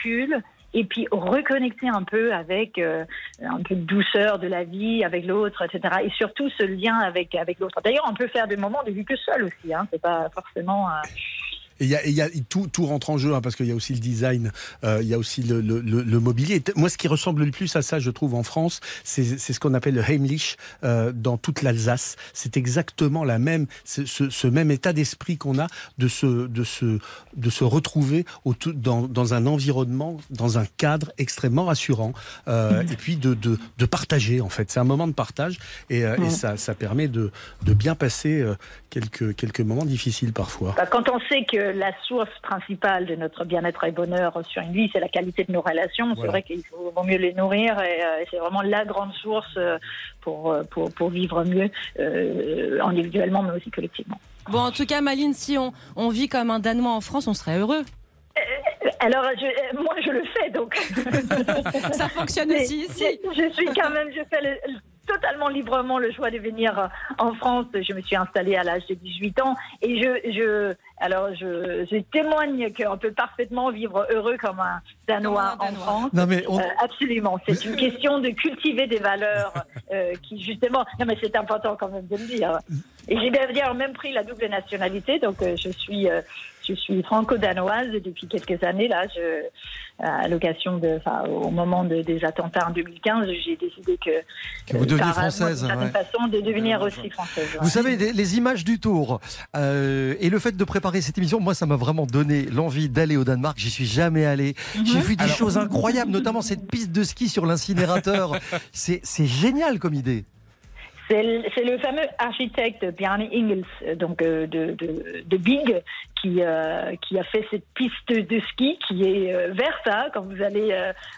et puis reconnecter un peu avec euh, un peu de douceur de la vie avec l'autre, etc. Et surtout ce lien avec avec l'autre. D'ailleurs, on peut faire des moments de vie que seul aussi. Hein. C'est pas forcément. euh, Et il y a, y tout, tout rentre en jeu hein, parce qu'il y a aussi le design, euh, il y a aussi le, le- le- le mobilier. Moi, ce qui ressemble le plus à ça, je trouve, en France, c'est ce qu'on appelle le Heimlich euh, dans toute l'Alsace. C'est exactement la même, ce, même état d'esprit qu'on a de se, de se, de se retrouver autour- dans, dans un environnement, dans un cadre extrêmement rassurant, euh, et puis de, de, de partager. En fait, c'est un moment de partage et, et ça, ça permet de, de bien passer quelques, quelques moments difficiles parfois. bah, quand on sait que la source principale de notre bien-être et bonheur sur une vie, c'est la qualité de nos relations, c'est vrai qu'il vaut mieux les nourrir et, euh, et c'est vraiment la grande source euh, pour, euh, pour, pour vivre mieux euh, individuellement mais aussi collectivement. Bon, en tout cas, Maline, si on, on vit comme un Danois en France, on serait heureux. Alors, je, moi, je le fais, donc. Ça fonctionne aussi ici. Je, je suis quand même, je fais le- totalement librement le choix de venir euh, en France. Je me suis installée à l'âge de 18 ans et je, je alors je, je témoigne qu'on peut parfaitement vivre heureux comme un Danois, en France. Non, mais on- Euh, absolument. C'est une question de cultiver des valeurs euh, qui justement. Non, mais c'est important quand même de le dire. Et j'ai d'ailleurs même pris la double nationalité, donc euh, je suis, euh, je suis franco-danoise depuis quelques années. Là, je, à l'occasion de, enfin, au moment de- des attentats en 2015, j'ai décidé que, Que vous euh, deveniez par- française, ouais. façon, de devenir aussi française. ouais. Vous savez, les, les images du tour euh, et le fait de préparer cette émission, moi, ça m'a vraiment donné l'envie d'aller au Danemark. J'y suis jamais allé. J'ai vu des Alors- choses incroyables, notamment cette piste de ski sur l'incinérateur. C'est génial comme idée. C'est le, fameux architecte Bjarne Ingels, euh, donc euh, de, de, de Big, qui, euh, qui a fait cette piste de ski qui est euh, verte. hein. Quand vous allez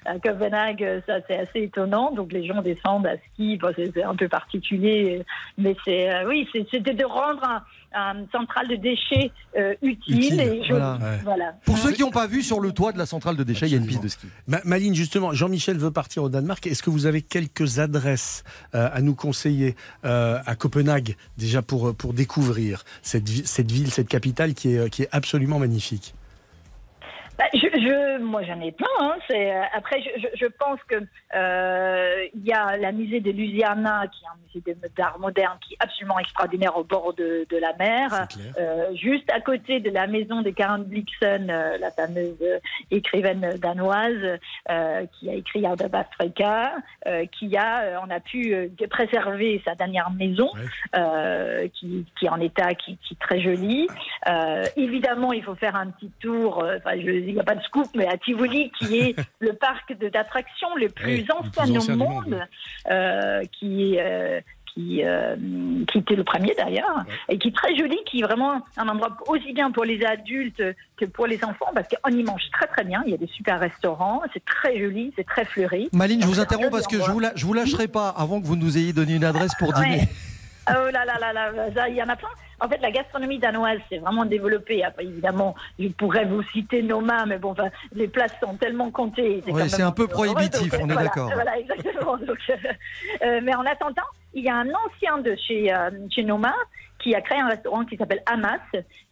à Copenhague, ça c'est assez étonnant. Donc les gens descendent à ski, c'est un peu particulier, mais c'est oui, c'était de rendre un, un central de déchets euh, utile, Utile, et joli. voilà. Ouais. Voilà. Pour ceux qui n'ont pas vu, sur le toit de la centrale de déchets, il y a une piste de ski. Ma- Maline, justement, Jean-Michel veut partir au Danemark. Est-ce que vous avez quelques adresses euh, à nous conseiller euh, à Copenhague, déjà pour, euh, pour découvrir cette, cette ville, cette capitale qui est, euh, qui est absolument magnifique? Bah, je, je- moi, j'en ai plein. hein. Euh, après, je, pense que euh, il y a la musée de Louisiana, qui est un musée d'art moderne, qui est absolument extraordinaire au bord de, de la mer, Euh, juste à côté de la maison de Karen Blixen, la fameuse écrivaine danoise, qui a écrit Art of Africa, qui a, on a pu préserver sa dernière maison, qui, qui est en état, qui, qui est très jolie. Évidemment, il faut faire un petit tour. Enfin, je- il n'y a pas de scoop, mais à Tivoli, qui est le parc d'attractions le plus Oui, le ancien plus au monde, monde, euh, qui euh, qui, euh, qui était le premier d'ailleurs, et qui est très joli, qui est vraiment un endroit aussi bien pour les adultes que pour les enfants, parce qu'on y mange très très bien, il y a des super restaurants, c'est très joli, c'est très fleuri. Maline, je vous interromps parce que je vous, la- je vous lâcherai pas avant que vous nous ayez donné une adresse pour Ouais. dîner. Oh là là là là, il y en a plein. En fait, la gastronomie danoise s'est vraiment développée. Après, évidemment, je pourrais vous citer Noma, mais bon, enfin, les places sont tellement comptées. Oui, c'est un peu prohibitif, on est voilà, d'accord. Voilà, exactement. Donc, euh, euh, mais en attendant, il y a un ancien de chez, euh, chez Noma qui a créé un restaurant qui s'appelle Hamas,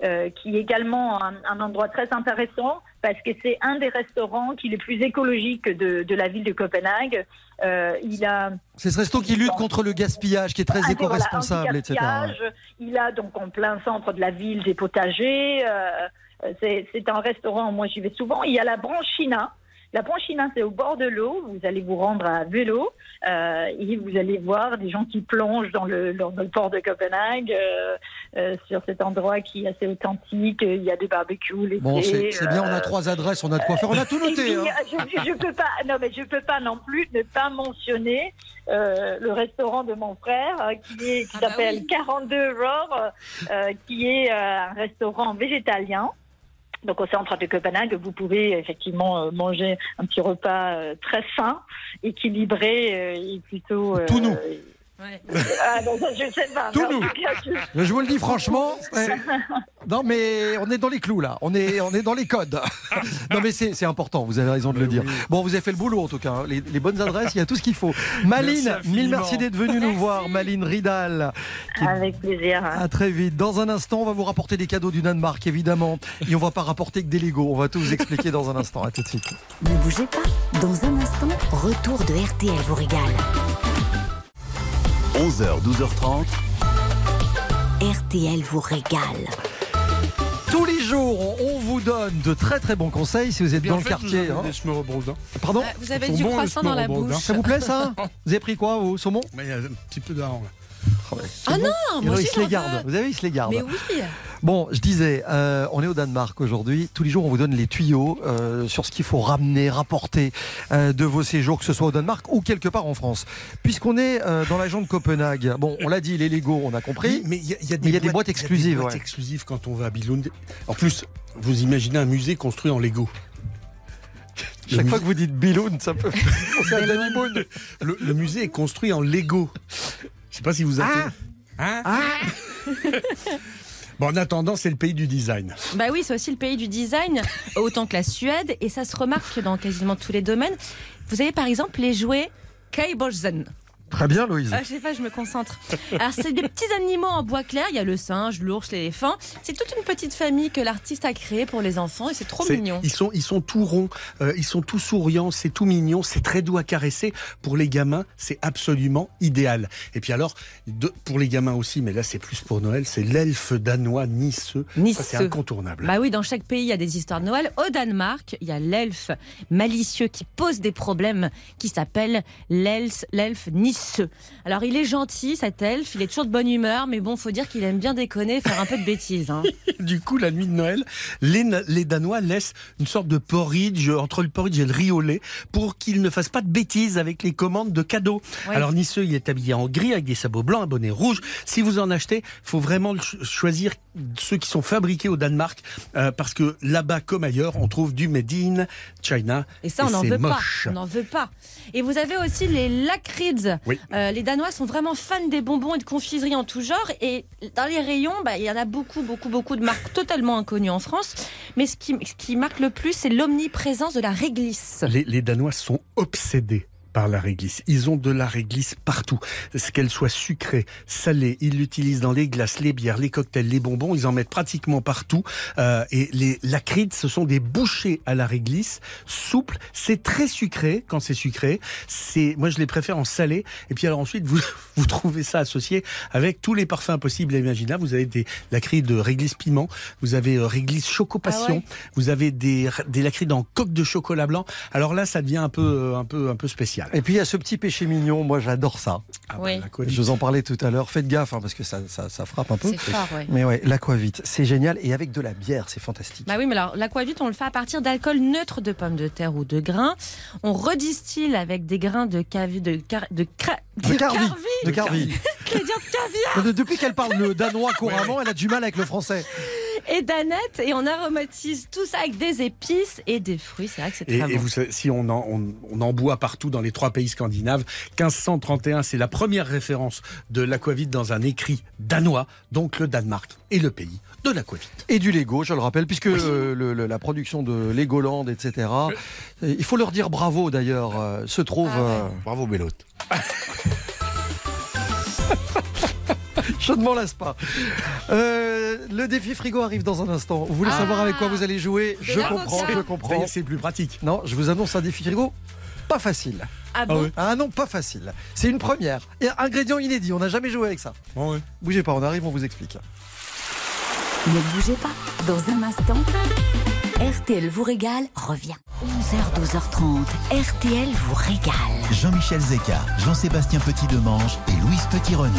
euh, qui est également un, un endroit très intéressant parce que c'est un des restaurants qui est le plus écologique de, de la ville de Copenhague. Euh, il a C'est ce resto qui lutte contre le gaspillage, qui est très ah, c'est, voilà, éco-responsable, etc. Il a donc en plein centre de la ville des potagers. euh, c'est un restaurant, moi j'y vais souvent. Il y a la branchina. La branchina, c'est au bord de l'eau. Vous allez vous rendre à vélo euh, et vous allez voir des gens qui plongent dans le, dans le port de Copenhague euh, euh, sur cet endroit qui est assez authentique. Il y a des barbecues l'été. Bon, c'est c'est bien, on a euh, trois adresses, on a de quoi faire. On a tout noté. hein. je, je peux pas, non mais je peux pas non plus ne pas mentionner euh, le restaurant de mon frère euh, qui est qui s'appelle 42 Roar, euh, qui est euh, un restaurant végétalien. Donc au centre de Copenhague, vous pouvez effectivement euh, manger un petit repas euh, très sain, équilibré euh, et plutôt. euh, Tout nous. Ah, non, je sais pas. Tout nous. je- vous le dis franchement. Non, mais on est dans les clous là. On est, on est dans les codes. Non, mais c'est c'est important. Vous avez raison de le dire. Bon, vous avez fait le boulot en tout cas. hein. Les, les bonnes adresses, il y a tout ce qu'il faut. Maline, Merci mille merci d'être venue nous voir. Maline Ridal. qui Avec plaisir. À très vite. Dans un instant, on va vous rapporter des cadeaux du Danemark, évidemment. Et on va pas rapporter que des Lego. On va tout vous expliquer dans un instant. À tout de suite. Ne bougez pas. Dans un instant, retour de RTL vous régale. 11h, 12h30. RTL vous régale. Tous les jours, on vous donne de très très bons conseils si vous êtes Bien dans le quartier. vous avez hein. des hein. Pardon Euh, vous avez Ils sont du bons, les croissant dans la hein. bouche. Ça vous plaît ça Vous avez pris quoi au saumon Mais Il y a un petit peu là. Ah non, Il moi il aussi se les j'en garde. veux. Vous avez, il se les garde. Mais oui. Bon, je disais, euh, on est au Danemark aujourd'hui. Tous les jours, on vous donne les tuyaux euh, sur ce qu'il faut ramener, rapporter euh, de vos séjours, que ce soit au Danemark ou quelque part en France. Puisqu'on est euh, dans la région de Copenhague, bon, on l'a dit, les Lego, on a compris. Oui, mais il y a, il y a Mais il y a des boîtes exclusives, Il y a des boîtes ouais. exclusives quand on va à Billund. En plus, vous imaginez un musée construit en Lego. Chaque fois que vous dites Billund, ça peut le musée est construit en Lego. Je sais pas si vous avez. Hein Bon, en attendant, c'est le pays du design. Bah oui, c'est aussi le pays du design, autant que la Suède, et ça se remarque dans quasiment tous les domaines. Vous avez par exemple les jouets Kaibosen. Très bien, Louise. Ah, je sais pas, je me concentre. Alors, c'est des petits animaux en bois clair. Il y a le singe, l'ours, l'éléphant. C'est toute une petite famille que l'artiste a créée pour les enfants et c'est trop mignon. Ils sont, ils sont tout ronds, euh, ils sont tout souriants, c'est tout mignon, c'est très doux à caresser. Pour les gamins, c'est absolument idéal. Et puis alors, de- pour les gamins aussi, mais là c'est plus pour Noël, c'est l'elfe danois niceux. Niceux. c'est incontournable. Bah oui, dans chaque pays, il y a des histoires de Noël. Au Danemark, il y a l'elfe malicieux qui pose des problèmes, qui s'appelle l'elfe l'elfe Alors, il est gentil, cet elfe, il est toujours de bonne humeur, mais bon, faut dire qu'il aime bien déconner, faire un peu de bêtises. hein. Du coup, la nuit de Noël, les, Danois laissent une sorte de porridge entre le porridge et le riz au lait pour qu'ils ne fassent pas de bêtises avec les commandes de cadeaux. Ouais. Alors Nisseux, il est habillé en gris avec des sabots blancs, un bonnet rouge. Si vous en achetez, faut vraiment choisir ceux qui sont fabriqués au Danemark euh, parce que là-bas comme ailleurs, on trouve du made in China. Et ça, on n'en veut moche. pas. On n'en veut pas. Et vous avez aussi les lakrids. Oui. Euh, les Danois sont vraiment fans des bonbons et de confiseries en tout genre. Et dans les rayons, bah, il y en a beaucoup, beaucoup, beaucoup de marques totalement inconnues en France. Mais ce qui, ce qui marque le plus, c'est l'omniprésence de la réglisse. Les, les Danois sont obsédés par la réglisse. Ils ont de la réglisse partout. Qu'elle soit sucrée, salée, ils l'utilisent dans les glaces, les bières, les cocktails, les bonbons, ils en mettent pratiquement partout. Euh, et les lacrides, ce sont des bouchées à la réglisse, souples. C'est très sucré quand c'est sucré. C'est, moi je les préfère en salé. Et puis alors ensuite, vous, vous trouvez ça associé avec tous les parfums possibles et imaginables. Vous avez des lacrides de réglisse piment, vous avez euh, réglisse choco passion, Ah ouais? vous avez des, des lacrides en coque de chocolat blanc. Alors là, ça devient un peu, euh, un peu, un peu spécial. Et puis il y a ce petit péché mignon, moi j'adore ça. Ah bah. Je vous en parlais tout à l'heure, faites gaffe hein, parce que ça, ça, ça frappe un peu. C'est fort, ouais. Mais ouais, l'aquavite, c'est génial et avec de la bière, c'est fantastique. Bah oui, mais alors l'aquavite, on le fait à partir d'alcool neutre de pommes de terre ou de grains. On redistille avec des grains de cavi, de, car- de, cra- De Carvi. De Carvi. De caviar Depuis qu'elle parle le danois couramment, elle a du mal avec le français. Et d'aneth et on aromatise tout ça avec des épices et des fruits. C'est vrai que c'est très Et, bon. et vous savez, si on en, on, on en boit partout dans les trois pays scandinaves, 1531, c'est la première référence de l'aquavite dans un écrit danois, donc le Danemark est le pays de l'aquavite. Et du Lego, je le rappelle, puisque euh, le- le- la production de Legoland, etc. euh, Il faut leur dire bravo d'ailleurs, euh, se trouve. Ah ouais. euh, Bravo Bélote. je ne m'en lasse pas. Euh, le défi frigo arrive dans un instant. Vous voulez Ah. savoir avec quoi vous allez jouer Je l'avocat. comprends, je comprends. C'est plus pratique. Non, je vous annonce un défi frigo pas facile. Ah bon ouais. Ah non, pas facile. C'est une première. Et un ingrédient inédit, on n'a jamais joué avec ça. Bougez pas, on arrive, on vous explique. Ne bougez pas. Dans un instant, RTL vous régale revient. 11h, 12h30. RTL vous régale. Jean-Michel Zeka, Jean-Sébastien Petit-Demange et Louise Petit-Renaud.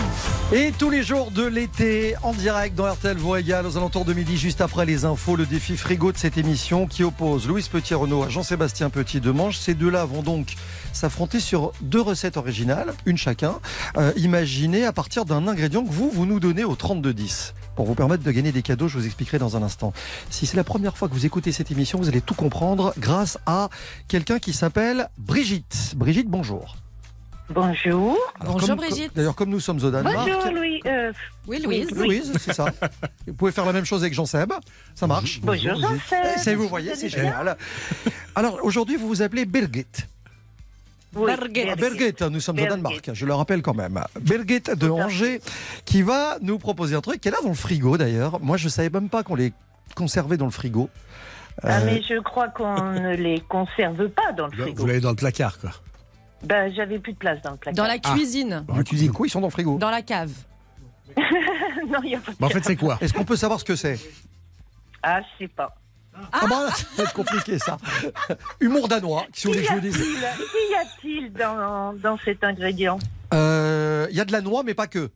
Et tous les jours de l'été, en direct dans RTL vous régale, aux alentours de midi, juste après les infos, le défi frigo de cette émission qui oppose Louise Petit-Renaud à Jean-Sébastien Petit-Demange. Ces deux-là vont donc s'affronter sur deux recettes originales, une chacun, euh, imaginées à partir d'un ingrédient que vous, vous nous donnez au 3210. Pour vous permettre de gagner des cadeaux, je vous expliquerai dans un instant. Si c'est la première fois que vous écoutez cette émission, vous allez tout comprendre grâce à quelqu'un qui s'appelle Brigitte. Brigitte, bonjour. Bonjour. Alors, Bonjour, comme- Brigitte. D'ailleurs, comme nous sommes au Danemark. Bonjour Louis. euh, Oui, Louise. Louise, c'est ça. Vous pouvez faire la même chose avec Jean-Seb. Ça marche. bonjour Jean-Seb. Ça, vous voyez, c'est génial. Alors, aujourd'hui, vous vous appelez Birgit. Oui, Birgit. Ah, Birgit, nous sommes au. Danemark, je le rappelle quand même. Birgit de Angers, qui va nous proposer un truc qui est là dans le frigo d'ailleurs. Moi, je savais même pas qu'on les conservait dans le frigo. Ah, Euh, mais je crois qu'on ne les conserve pas dans le Vous frigo. l'avez dans le placard, quoi. Ben, j'avais plus de place dans le placard. Dans la cuisine, Dans la cuisine. coup, ils sont dans le frigo. dans la cave. non, il n'y a pas de Bah, en fait, c'est quoi? Est-ce qu'on peut savoir ce que c'est? Ah, je sais pas. Ah bah, ça va être compliqué ça. Humour danois, si dise. Qu'y a-t-il dans, dans cet ingrédient? Euh, Il y a de la noix, mais pas que.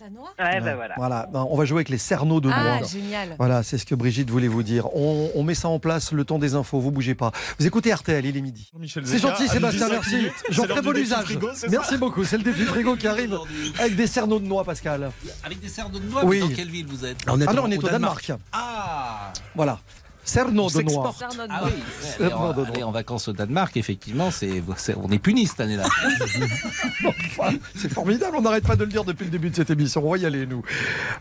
La noix? Ouais, ben voilà. Voilà, on va jouer avec les cerneaux de Ah, noix. génial. Voilà, c'est ce que Brigitte voulait vous dire. On, on met ça en place le temps des infos, vous bougez pas. Vous écoutez RTL, il est midi. C'est gentil Sébastien, merci. J'en ferai bon usage. Merci beaucoup, c'est le défi frigo qui arrive avec des cerneaux de noix, Pascal. Avec des cerneaux de noix, Oui. mais dans quelle ville vous êtes? Ah non, on est au Danemark. Ah Voilà. Cerno de Ah oui, en, aller vacances au Danemark, effectivement, c'est, c'est- on est puni cette année-là. C'est formidable, on n'arrête pas de le dire depuis le début de cette émission. On va y aller, nous.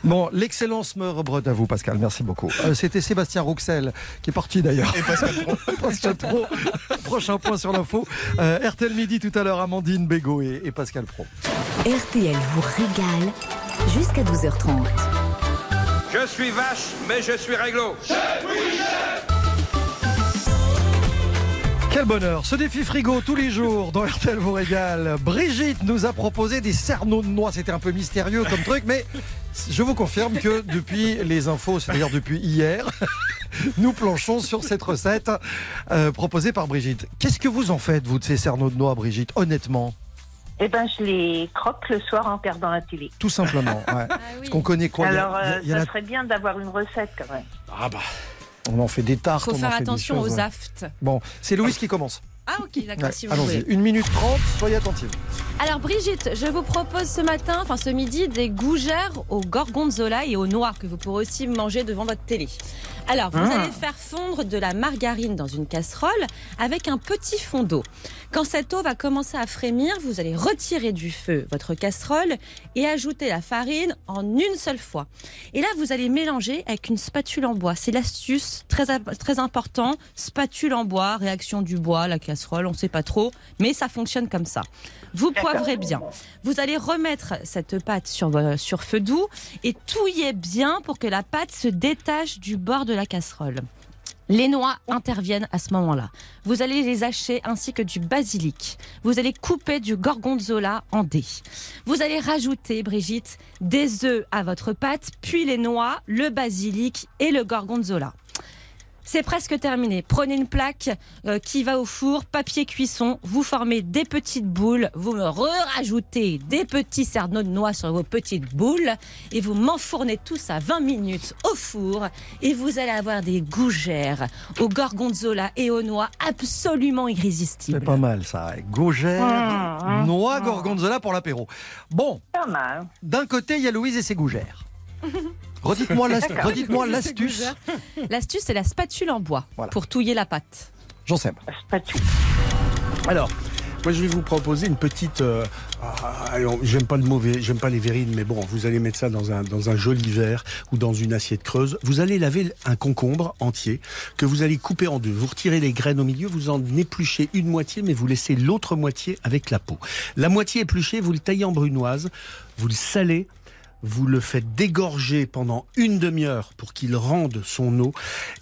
Bon, l'excellence me rebrode à vous, Pascal. Merci beaucoup. Euh, C'était Sébastien Rouxel, qui est parti d'ailleurs. Et Pascal Pro. Pascal Pro. Prochain point sur l'info. Euh, RTL Midi tout à l'heure, Amandine Bégaud et, et Pascal Pro. RTL vous régale jusqu'à 12h30. Je suis vache, mais je suis réglo. Quel bonheur Ce défi frigo tous les jours dans RTL vous régale. Brigitte nous a proposé des cerneaux de noix. C'était un peu mystérieux comme truc, mais je vous confirme que depuis les infos, c'est-à-dire depuis hier, nous planchons sur cette recette euh, proposée par Brigitte. Qu'est-ce que vous en faites, vous, de ces cerneaux de noix, Brigitte Honnêtement, Eh ben, je les croque le soir en regardant la télé. tout simplement. ouais. Ah Parce qu'on connaît quoi Il Alors, il y a- euh, il y a ça la- serait bien d'avoir une recette quand même. Ah bah. On en fait des tartes. Faut on en faire des attention choses, aux ouais. aftes. Bon, c'est Louise qui commence. Ah ok, d'accord, Ouais, si vous Allons-y. voulez. Une minute trente, soyez attentive. Alors Brigitte, je vous propose ce matin, enfin ce midi, des gougères au gorgonzola et aux noix que vous pourrez aussi manger devant votre télé. Alors, vous Ah. allez faire fondre de la margarine dans une casserole avec un petit fond d'eau. Quand cette eau va commencer à frémir, vous allez retirer du feu votre casserole et ajouter la farine en une seule fois. Et là, vous allez mélanger avec une spatule en bois. C'est l'astuce très, très important. Spatule en bois, réaction du bois, la casserole, on ne sait pas trop, mais ça fonctionne comme ça. Vous poivrez bien. Vous allez remettre cette pâte sur, vo- sur feu doux et touillez bien pour que la pâte se détache du bord de la casserole. Les noix interviennent à ce moment-là. Vous allez les hacher ainsi que du basilic. Vous allez couper du gorgonzola en dés. Vous allez rajouter, Brigitte, des œufs à votre pâte, puis les noix, le basilic et le gorgonzola. C'est presque terminé. Prenez une plaque euh, qui va au four, papier cuisson, vous formez des petites boules, vous me rajoutez des petits cerneaux de noix sur vos petites boules et vous m'enfournez tout ça 20 minutes au four et vous allez avoir des gougères au gorgonzola et aux noix absolument irrésistibles. C'est pas mal ça. Gaugère, Mmh, mmh, noix, mmh. gorgonzola pour l'apéro. Bon, Pas mal. d'un côté, il y a Louise et ses gougères. Redites-moi l'ast- D'accord. redites-moi l'astuce. L'astuce, c'est la spatule en bois Voilà. pour touiller la pâte. J'en sais. Spatule. Alors, moi je vais vous proposer une petite. euh, ah, alors, j'aime pas le mauvais, j'aime pas les verrines, mais bon, vous allez mettre ça dans un, dans un joli verre ou dans une assiette creuse. Vous allez laver un concombre entier que vous allez couper en deux. Vous retirez les graines au milieu, vous en épluchez une moitié, mais vous laissez l'autre moitié avec la peau. La moitié épluchée, vous le taillez en brunoise, vous le salez. Vous le faites dégorger pendant une demi-heure pour qu'il rende son eau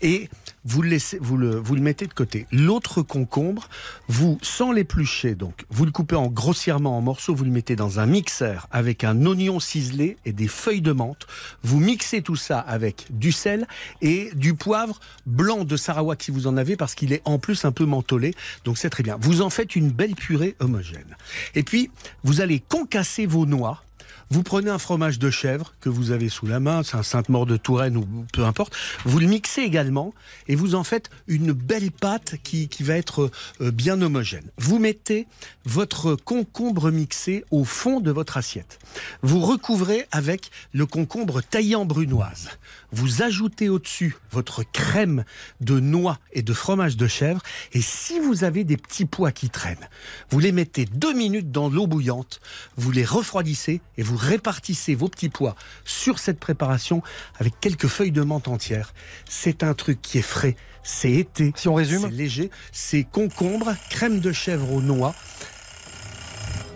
et vous le, laissez, vous le, vous le mettez de côté. L'autre concombre, vous, sans l'éplucher, donc, vous le coupez en grossièrement en morceaux, vous le mettez dans un mixeur avec un oignon ciselé et des feuilles de menthe. Vous mixez tout ça avec du sel et du poivre blanc de Sarawak si vous en avez parce qu'il est en plus un peu mentholé. Donc c'est très bien. Vous en faites une belle purée homogène. Et puis, vous allez concasser vos noix. Vous prenez un fromage de chèvre que vous avez sous la main, c'est un Sainte-Maure de Touraine ou peu importe. Vous le mixez également et vous en faites une belle pâte qui, qui va être euh, bien homogène. Vous mettez votre concombre mixé au fond de votre assiette. Vous recouvrez avec le concombre taillé en brunoise. Vous ajoutez au-dessus votre crème de noix et de fromage de chèvre. Et si vous avez des petits pois qui traînent, vous les mettez deux minutes dans l'eau bouillante, vous les refroidissez et vous répartissez vos petits pois sur cette préparation avec quelques feuilles de menthe entières. C'est un truc qui est frais, c'est été. Si on résume C'est léger, c'est concombre, crème de chèvre aux noix.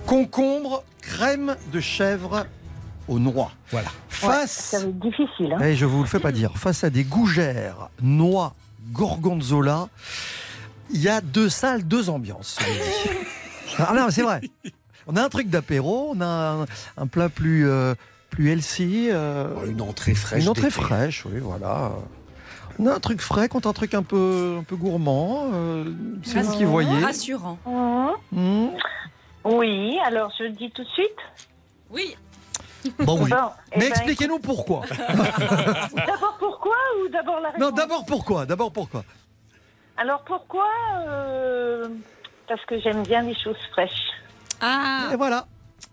Concombre, crème de chèvre aux noix. Voilà. Face, Ça va être difficile. Hein. Eh, je vous le fais pas dire, face à des gougères, noix, gorgonzola, il y a deux salles, deux ambiances. ah non, c'est vrai. On a un truc d'apéro, on a un, un plat plus, euh, plus healthy. euh, Une entrée fraîche. une entrée fraîche, oui, voilà. On a un truc frais contre un truc un peu, un peu gourmand. euh, c'est vous qui voyez. Rassurant. Mmh. Hmm. Oui, alors je le dis tout de suite. Oui. Bon, oui. Bon, eh Mais ben, expliquez-nous pourquoi. D'abord pourquoi ou d'abord la réponse non, d'abord pourquoi D'abord pourquoi Alors pourquoi euh, Parce que j'aime bien les choses fraîches. Ah, Et voilà.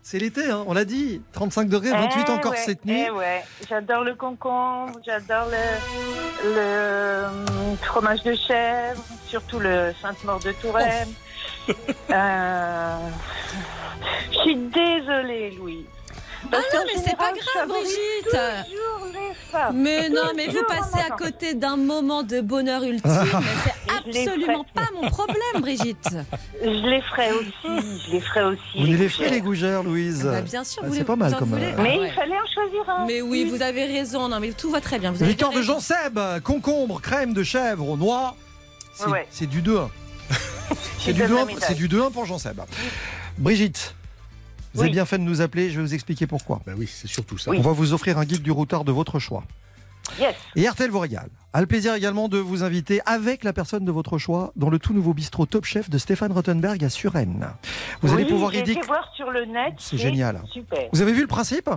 C'est l'été, hein, on l'a dit. 35 degrés, 28 Eh encore ouais, cette nuit. eh ouais. J'adore le concombre, j'adore le, le hum, fromage de chèvre, surtout le Sainte-Maure de Touraine. Oh. Euh, Je suis désolée, Louis. Ah non, mais c'est pas grave, Brigitte. Mais non, mais vous passez à côté d'un moment de bonheur ultime. C'est absolument pas mon problème, Brigitte. Je les ferai aussi, je les ferai aussi. Est les fait les gougères, Louise. Bah, bien sûr, Ah, vous c'est les- pas mal vous en comme. voulez Mais Ouais. il fallait en choisir un. Mais oui, vous avez raison. Non, mais tout va très bien. Vous avez Victoire de. Jean Seb, concombre, crème de chèvre noix. C'est Ouais. du 2-1. C'est du donne la 2-1 médaille. c'est du 2-1 pour Jean Seb. Brigitte, vous avez bien fait de nous appeler, je vais vous expliquer pourquoi. Bah oui, c'est surtout ça. On va vous offrir un guide du routard de votre choix. Yes. Et RTL vous régale. A le plaisir également de vous inviter avec la personne de votre choix dans le tout nouveau bistrot Top Chef de Stéphane Rottenberg à Suresnes. Vous allez Oui, pouvoir y été voir sur le net. C'est génial. Super. Vous avez vu le principe?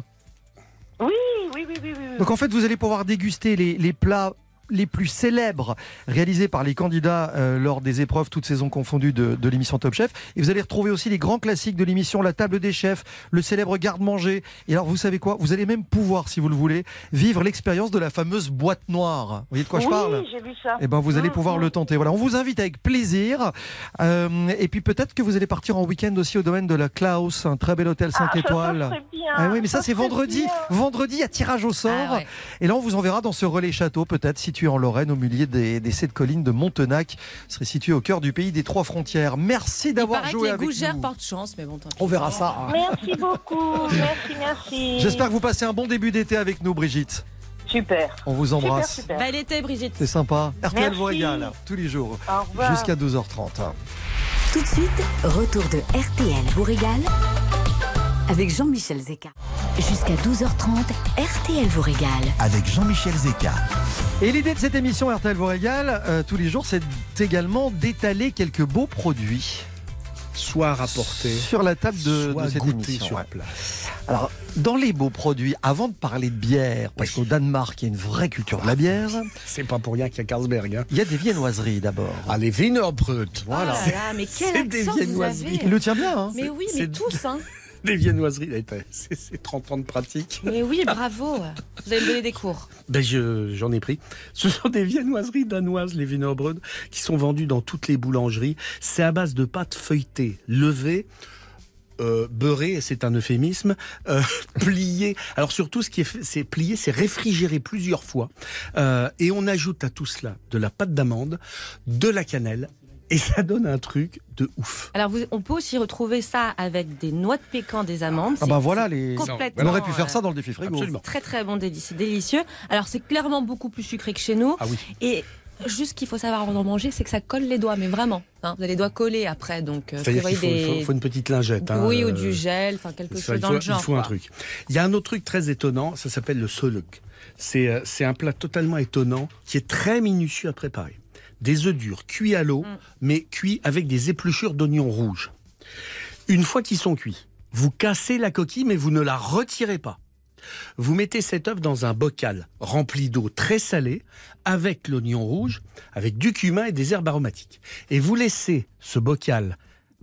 Oui, oui, oui, oui, oui. oui. Donc en fait, vous allez pouvoir déguster les, les plats les plus célèbres réalisés par les candidats euh, lors des épreuves toutes saisons confondues de, de l'émission Top Chef. Et vous allez retrouver aussi les grands classiques de l'émission La table des chefs, le célèbre garde-manger. Et alors vous savez quoi? Vous allez même pouvoir, si vous le voulez, vivre l'expérience de la fameuse boîte noire. Vous voyez de quoi je oui, parle? j'ai vu ça. eh ben, vous allez Mmh, pouvoir mmh. le tenter. Voilà, on vous invite avec plaisir. Euh, et puis peut-être que vous allez partir en week-end aussi au domaine de la Klaus, un très bel hôtel 5 Ah, ça étoiles. bien, Ah oui, mais ça, ça c'est vendredi. bien. Vendredi, a tirage au sort. Ah ouais. Et là, on vous enverra dans ce relais château, peut-être situé en Lorraine, au milieu des, des sept collines de Montenac. Ce serait situé au cœur du pays des trois frontières. Merci d'avoir joué avec gougères nous. portent chance, mais bon, tant. On verra ça. Merci beaucoup. Merci, merci. J'espère que vous passez un bon début d'été avec nous, Brigitte. Super. On vous embrasse. Super, super. Bel été, Brigitte. C'est sympa. RTL Merci. vous régale tous les jours Au revoir. jusqu'à 12h30. Tout de suite, retour de RTL vous régale avec Jean-Michel Zeka. Jusqu'à 12h30, RTL vous régale. Avec Jean-Michel Zeka. Et l'idée de cette émission RTL vous régale euh, tous les jours, c'est également d'étaler quelques beaux produits Soit rapporté, sur la table de, soit de cette goûté émission. sur ouais. place. Alors, dans les beaux produits, avant de parler de bière, parce qu'au Danemark, il y a une vraie culture de la bière, C'est pas pour rien qu'il y a Carlsberg. Hein. il y a des viennoiseries d'abord. Ah, les Wienerbrot. Voilà. Ah là là, mais quel des vous avez Il le tient bien, hein Mais oui, mais tous, hein. Les viennoiseries, eh, c'est c'est 30 ans de pratique. Mais oui, bravo. Vous allez me donner des cours. Ben je- j'en ai pris. Ce sont des viennoiseries danoises, les Wienerbrot, qui sont vendues dans toutes les boulangeries. C'est à base de pâte feuilletée, levée, euh, beurrée, c'est un euphémisme, euh. Alors surtout, ce qui est, fait- c'est plié, c'est réfrigéré plusieurs fois. Euh, et on ajoute à tout cela de la pâte d'amande, de la cannelle, et ça donne un truc de ouf. Alors, vous- on peut aussi retrouver ça avec des noix de pécan, des amandes. Ah bah voilà, les... on aurait pu faire euh, ça dans le défi frigo. Absolument. Très très bon, c'est délicieux. Alors c'est clairement beaucoup plus sucré que chez nous. Ah oui. Et juste qu'il faut savoir avant de manger, c'est que ça colle les doigts, mais vraiment. hein. vous avez les doigts collés après, donc euh, C'est-à-dire qu'il prévoyez faut, il faut- faut une petite lingette. hein, oui, ou du gel, enfin quelque Ça, chose dans faut, le genre. Il faut un truc. Il y a un autre truc très étonnant, ça s'appelle le soluk. Euh, c'est un plat totalement étonnant qui est très minutieux à préparer. Des œufs durs cuits à l'eau, Mm. mais cuits avec des épluchures d'oignons rouges. Une fois qu'ils sont cuits, vous cassez la coquille, mais vous ne la retirez pas. Vous mettez cet œuf dans un bocal rempli d'eau très salée, avec l'oignon rouge, avec du cumin et des herbes aromatiques. Et vous laissez ce bocal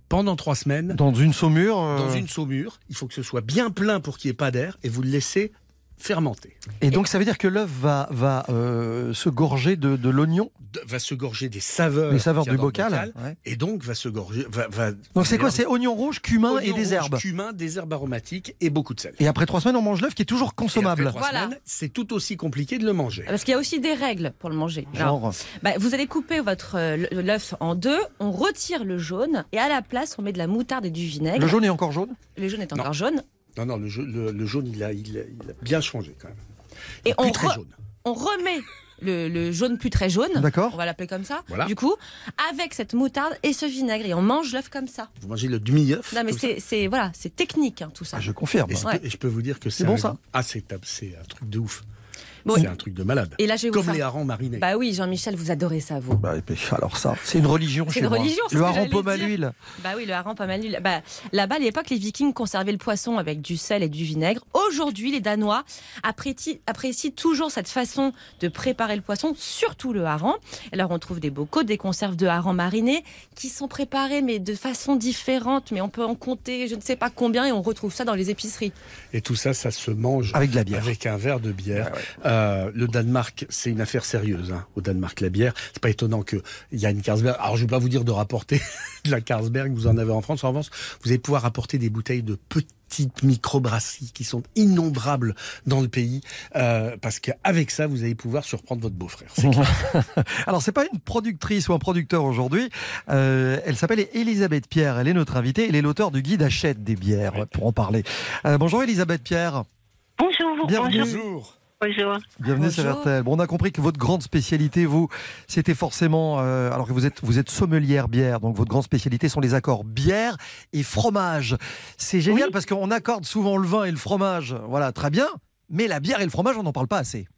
pendant trois semaines Dans une saumure. euh, dans une saumure. Il faut que ce soit bien plein pour qu'il n'y ait pas d'air et vous le laissez fermenter. Et donc ça veut dire que l'œuf va, va euh, se gorger de, de l'oignon. Va se gorger des saveurs, Les saveurs du bocal, ouais. et donc va se gorger. Va, va- Donc c'est quoi. C'est oignon rouge, cumin et des rouge, herbes. cumin, des herbes aromatiques et beaucoup de sel. Et après trois semaines, on mange l'œuf qui est toujours Et après consommable. trois Voilà. semaines, c'est tout aussi compliqué de le manger. Parce qu'il y a aussi des règles pour le manger. Alors, Genre, bah, vous allez couper votre euh, l'œuf en deux, on retire le jaune et à la place on met de la moutarde et du vinaigre. le jaune est encore jaune? Le jaune est Non. encore jaune. Non, non, le, jaune- le- le jaune, il a, il, a, il a bien changé quand même. Et Plus on, très re- jaune. on remet le, le jaune plus très jaune. D'accord. On va l'appeler comme ça. Voilà. Du coup, avec cette moutarde et ce vinaigre et on mange l'œuf comme ça. Vous mangez le demi-œuf. Non mais c'est c'est- voilà, c'est technique hein, tout ça. Ah, Je confirme. Et je, Ouais. peux, et je peux vous dire que c'est bon, un- ça Ah, c'est c'est un truc de ouf. Bon, c'est un truc de malade. Et là, je vais vous Comme faire- les harengs marinés. Bah oui, Jean-Michel, vous adorez ça, vous. Bah, alors ça, c'est une religion C'est chez une moi. religion, c'est Le hareng pomme à l'huile. Bah oui, le hareng pas mal d'huile. Bah, là-bas, à l'époque, les Vikings conservaient le poisson avec du sel et du vinaigre. Aujourd'hui, les Danois apprécient, apprécient toujours cette façon de préparer le poisson, surtout le hareng. Alors, on trouve des bocaux, des conserves de hareng marinés qui sont préparés, mais de façon différente. Mais on peut en compter, je ne sais pas combien, et on retrouve ça dans les épiceries. Et tout ça, ça se mange Avec de la bière. Avec un verre de bière. Euh, le Danemark, c'est une affaire sérieuse. Hein, au Danemark, la bière. C'est pas étonnant qu'il y a une Carlsberg. Alors, je vais pas vous dire de rapporter de la Carlsberg. Vous en avez en France. En revanche, vous allez pouvoir apporter des bouteilles de petites microbrasseries qui sont innombrables dans le pays. euh, parce qu'avec ça, vous allez pouvoir surprendre votre beau-frère. C'est clair. Alors, c'est pas une productrice ou un producteur aujourd'hui. Euh, elle s'appelle Elisabeth Pierre. Elle est notre invitée. Elle est l'auteur du guide Achète des bières, pour en parler. Euh, bonjour Elisabeth Pierre. Bonjour. Bienvenue. Bonjour. Bonjour. Bienvenue sur Bonjour. RTL. Bon, on a compris que votre grande spécialité, vous, c'était forcément, euh, alors que vous êtes, vous êtes sommelière bière, donc votre grande spécialité sont les accords bière et fromage. C'est génial parce qu'on accorde souvent le vin et le fromage, voilà, très bien, mais la bière et le fromage, on n'en parle pas assez.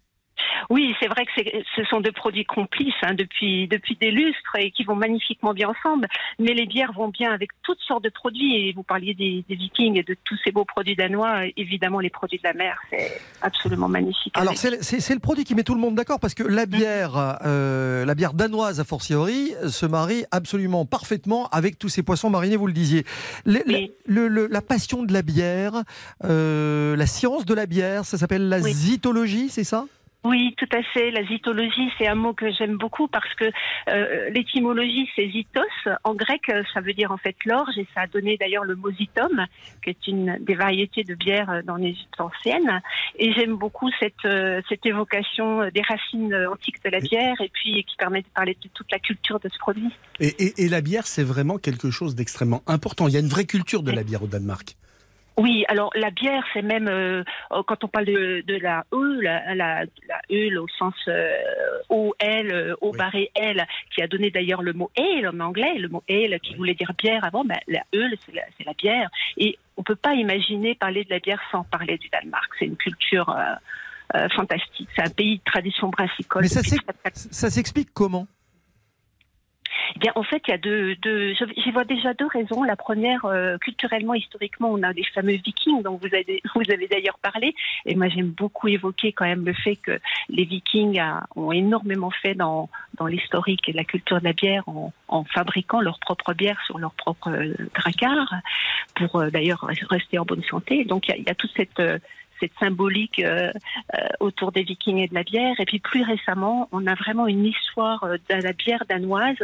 Oui, c'est vrai que ce sont deux produits complices hein, depuis, depuis des lustres et qui vont magnifiquement bien ensemble. Mais les bières vont bien avec toutes sortes de produits. Et vous parliez des, des vikings et de tous ces beaux produits danois. Évidemment, les produits de la mer, c'est absolument magnifique. Alors avec. c'est le- c'est c'est le produit qui met tout le monde d'accord parce que la bière, euh, la bière danoise a fortiori, se marie absolument parfaitement avec tous ces poissons marinés, vous le disiez. Le- le- le- la passion de la bière, euh, la science de la bière, ça s'appelle la Oui. zytologie, c'est ça? Oui, tout à fait. La zytologie, c'est un mot que j'aime beaucoup parce que euh, l'étymologie, c'est zytos. En grec, ça veut dire en fait l'orge et ça a donné d'ailleurs le mot zytum, qui est une des variétés de bière dans l'Égypte ancienne. Et j'aime beaucoup cette, euh, cette évocation des racines antiques de la bière et puis qui permet de parler de toute la culture de ce produit. Et, et- et la bière, c'est vraiment quelque chose d'extrêmement important. Il y a une vraie culture de la bière au Danemark. Oui, alors la bière, c'est même euh, euh, quand on parle de, de la E, la, la, la E au sens euh, OL, euh, O barré L, qui a donné d'ailleurs le mot ale en anglais, le mot ale qui voulait dire bière avant, ben, la E, c'est la, c'est la bière. Et on peut pas imaginer parler de la bière sans parler du Danemark. C'est une culture euh, fantastique. C'est un pays de tradition brassicole. Mais ça s'explique comment? Eh bien, en fait, il y a deux, deux j'y vois déjà deux raisons. La première, euh, culturellement, historiquement, on a les fameux Vikings dont vous avez, d'ailleurs parlé. Et moi, j'aime beaucoup évoquer quand même le fait que les Vikings ont énormément fait dans, dans l'historique et la culture de la bière en, fabriquant leur propre bière sur leur propre euh, dracard pour euh, d'ailleurs rester en bonne santé. Donc, il y a, il y a toute cette euh, cette symbolique euh, euh, autour des Vikings et de la bière. Et puis plus récemment, on a vraiment une histoire euh, de la bière danoise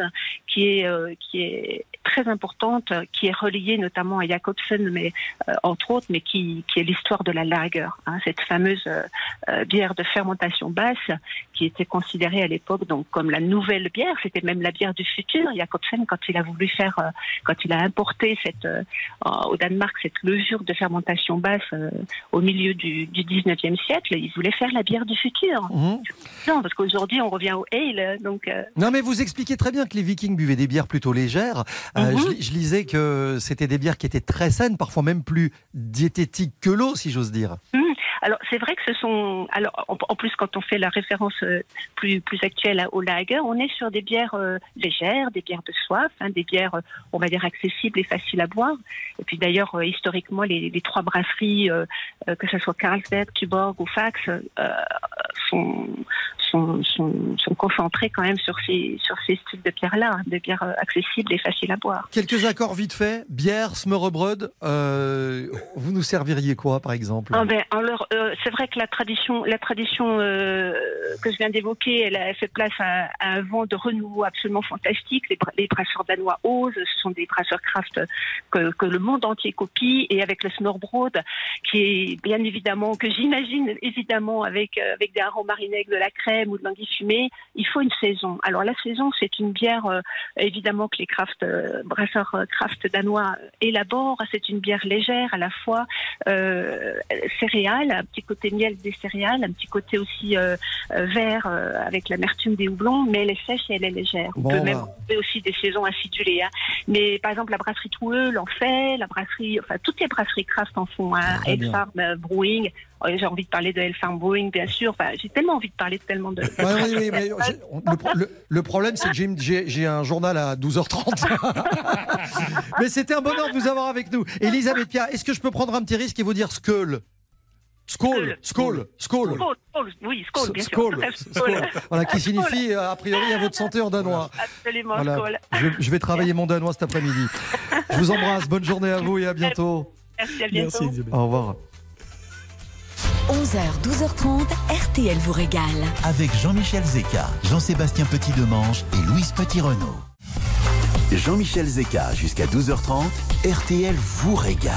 qui est qui est très importante, euh, qui est reliée notamment à Jacobsen, mais euh, entre autres, mais qui, qui est l'histoire de la lager, hein, cette fameuse euh, euh, bière de fermentation basse qui était considérée à l'époque donc comme la nouvelle bière. C'était même la bière du futur. Jacobsen, quand il a voulu faire, euh, quand il a importé cette euh, au Danemark cette levure de fermentation basse euh, au milieu du, du 19e siècle, il voulait faire la bière du futur. Mhm. Non, parce qu'aujourd'hui on revient au ale, donc. euh, Non, mais vous expliquez très bien que les Vikings buvaient des bières plutôt légères. Euh, je, li- je lisais que c'était des bières qui étaient très saines, parfois même plus diététiques que l'eau, si j'ose dire. Hum, Alors c'est vrai que ce sont alors en, en plus quand on fait la référence euh, plus plus actuelle à- au lager, on est sur des bières euh, légères, des bières de soif, hein, des bières euh, on va dire accessibles et faciles à boire. Et puis d'ailleurs historiquement les, les trois brasseries que ce soit Carlsberg, Tuborg ou Fax sont, sont sont sont concentrées quand même sur ces sur ces styles de bières là, des bières accessibles et faciles à boire. Quelques accords vite fait. Bière, Smørrebrød. Euh, vous nous serviriez quoi, par exemple? Ah ben, alors, euh, c'est vrai que la tradition, la tradition euh, que je viens d'évoquer, elle a fait place à, un vent de renouveau absolument fantastique. Les, les brasseurs danois osent, ce sont des brasseurs craft que, le monde entier copie, et avec le Smørrebrød, qui est bien évidemment, que j'imagine évidemment avec euh, avec des harengs marinés avec de la crème ou de l'anguille fumée, il faut une saison. Alors la saison, c'est une bière évidemment que les craft brasseurs craft danois élaborent. C'est une bière légère à la fois céréales, un petit côté miel des céréales, un petit côté aussi euh, euh, vert euh, avec l'amertume des houblons, mais elle est sèche et elle est légère. On Bon, peut bah. même trouver aussi des saisons acidulées. hein. Mais par exemple, la brasserie Troueux l'en fait, la brasserie, enfin toutes les brasseries craft en font. Hein, Farm, Brewing, Oh, J'ai envie de parler de Elfenbouring, bien sûr. Enfin, j'ai tellement envie de parler de tellement de. Ouais, oui, oui, mais j'ai- on- le, pro- le- le problème, c'est que j'ai un journal à 12h30. mais c'était un bonheur de vous avoir avec nous. Elisabeth Pierre, est-ce que je peux prendre un petit risque et vous dire Skull Skull, Skull, Skull. Skål, skål, oui, skål, bien sûr. Voilà, qui signifie euh, a priori à votre santé en danois. Absolument, Voilà. Je, je vais travailler mon danois cet après-midi. Je vous embrasse, bonne journée à vous et à bientôt. Merci, à bientôt. Au revoir. 11h, 12h30, RTL vous régale. Avec Jean-Michel Zeka, Jean-Sébastien Petit-Demange et Louise Petit-Renault. Jean-Michel Zeka jusqu'à 12h30, RTL vous régale.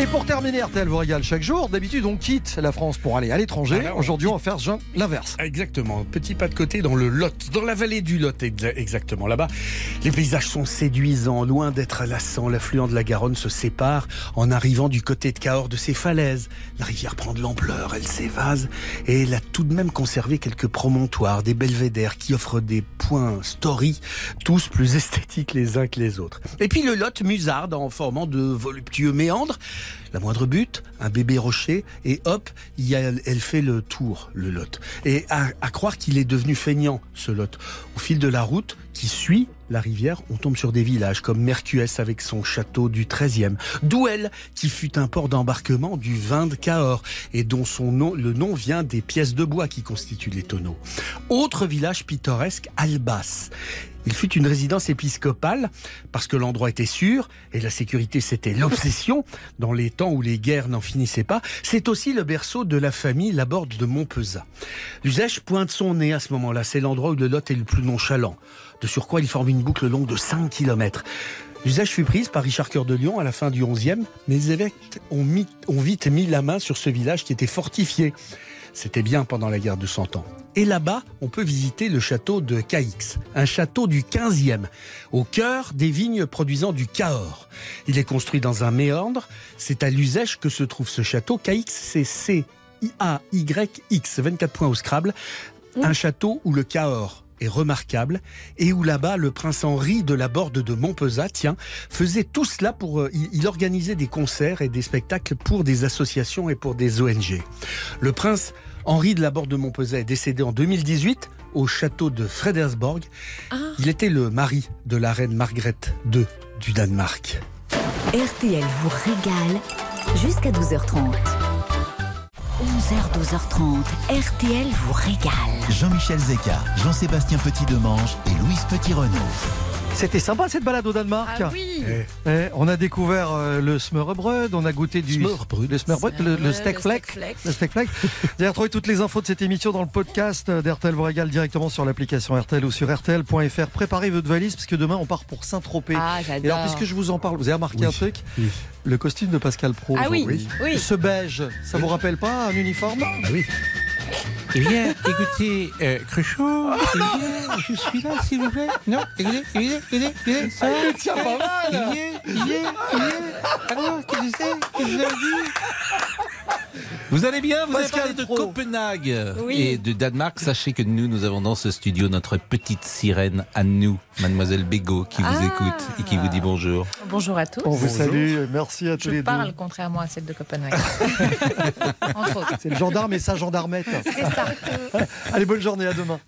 Et pour terminer, RTL vous régale chaque jour. D'habitude, on quitte la France pour aller à l'étranger. Alors, on Aujourd'hui, on va faire l'inverse. Exactement, petit pas de côté dans le Lot, dans la vallée du Lot, exa- exactement. Là-bas, les paysages sont séduisants, loin d'être lassants. L'affluent de la Garonne se sépare en arrivant du côté de Cahors de ses falaises. La rivière prend de l'ampleur, elle s'évase et elle a tout de même conservé quelques promontoires, des belvédères qui offrent des points story, tous plus esthétiques les uns que les autres. Et puis le Lot musarde en formant de voluptueux méandres. La moindre butte, un bébé rocher, et hop, y a, elle fait le tour, le Lot. Et à, croire qu'il est devenu feignant, ce Lot. Au fil de la route qui suit la rivière, on tombe sur des villages comme Mercuès avec son château du 13e, Douel qui fut un port d'embarquement du vin de Cahors et dont son le nom vient des pièces de bois qui constituent les tonneaux. Autre village pittoresque, Albas. Il fut une résidence épiscopale parce que l'endroit était sûr et la sécurité c'était l'obsession dans les temps où les guerres n'en finissaient pas. C'est aussi le berceau de la famille Laborde de Montpezat. L'usage pointe son nez à ce moment-là. C'est l'endroit où le Lot est le plus nonchalant. De surcroît, il forme une boucle longue de 5 km. L'usage fut prise par Richard Cœur de Lion à la fin du XIe, mais les évêques ont, mis- ont vite mis la main sur ce village qui était fortifié. C'était bien pendant la guerre de Cent Ans. Et là-bas, on peut visiter le château de Caix, un château du 15e, au cœur des vignes produisant du Cahors. Il est construit dans un méandre. C'est à l'usage que se trouve ce château. Caix, c'est C-I-A-Y-X, 24 points au Scrabble. Un château où le Cahors est remarquable et où là-bas le prince Henri de la Borde de Montpezat, tiens, faisait tout cela pour euh, il, il organisait des concerts et des spectacles pour des associations et pour des ONG. Le prince Henri de la Borde de Montpezat est décédé en 2018 au château de Fredersborg. Il était le mari de la reine Margrethe II du Danemark. RTL vous régale jusqu'à 12h30. 11h, 12h30, RTL vous régale. Jean-Michel Zeka, Jean-Sébastien Petit-Demange et Louise Petit-Renault. C'était sympa cette balade au Danemark. Ah oui. Eh, on a découvert euh, le smørrebrød, on a goûté du Smørrebrød. le smørrebrød, le, le steak le fleck. Le steak fleck. Vous allez retrouver toutes les infos de cette émission dans le podcast d'RTL vous régale directement sur l'application RTL ou sur RTL.fr. Préparez votre valise parce que demain on part pour Saint-Tropez. Ah, Et alors j'adore. puisque je vous en parle, vous avez remarqué un truc Le costume de Pascal Pro. Ah oui, oui. Ce beige, ça vous rappelle pas un uniforme? Ah oui. Eh bien, écoutez, euh, Cruchot, eh bien, je suis là, s'il vous plaît. Non, écoutez, écoutez, écoutez, écoutez, ça va tiens pas mal. Il vient, il vient, il vient. Alors, qu'est-ce que c'est Qu'est-ce que vous avez dit Vous allez bien Vous avez Pascal parlé de Pro. Copenhague Oui. et de Danemark. Sachez que nous, nous avons dans ce studio notre petite sirène à nous, Mademoiselle Bégaud, qui vous Ah. écoute et qui vous dit bonjour. Bonjour à tous. On vous salue, merci à tous Je les parle deux. contrairement à celle de Copenhague. Entre autres. C'est le gendarme et sa gendarmette. C'est ça. Allez, bonne journée, à demain.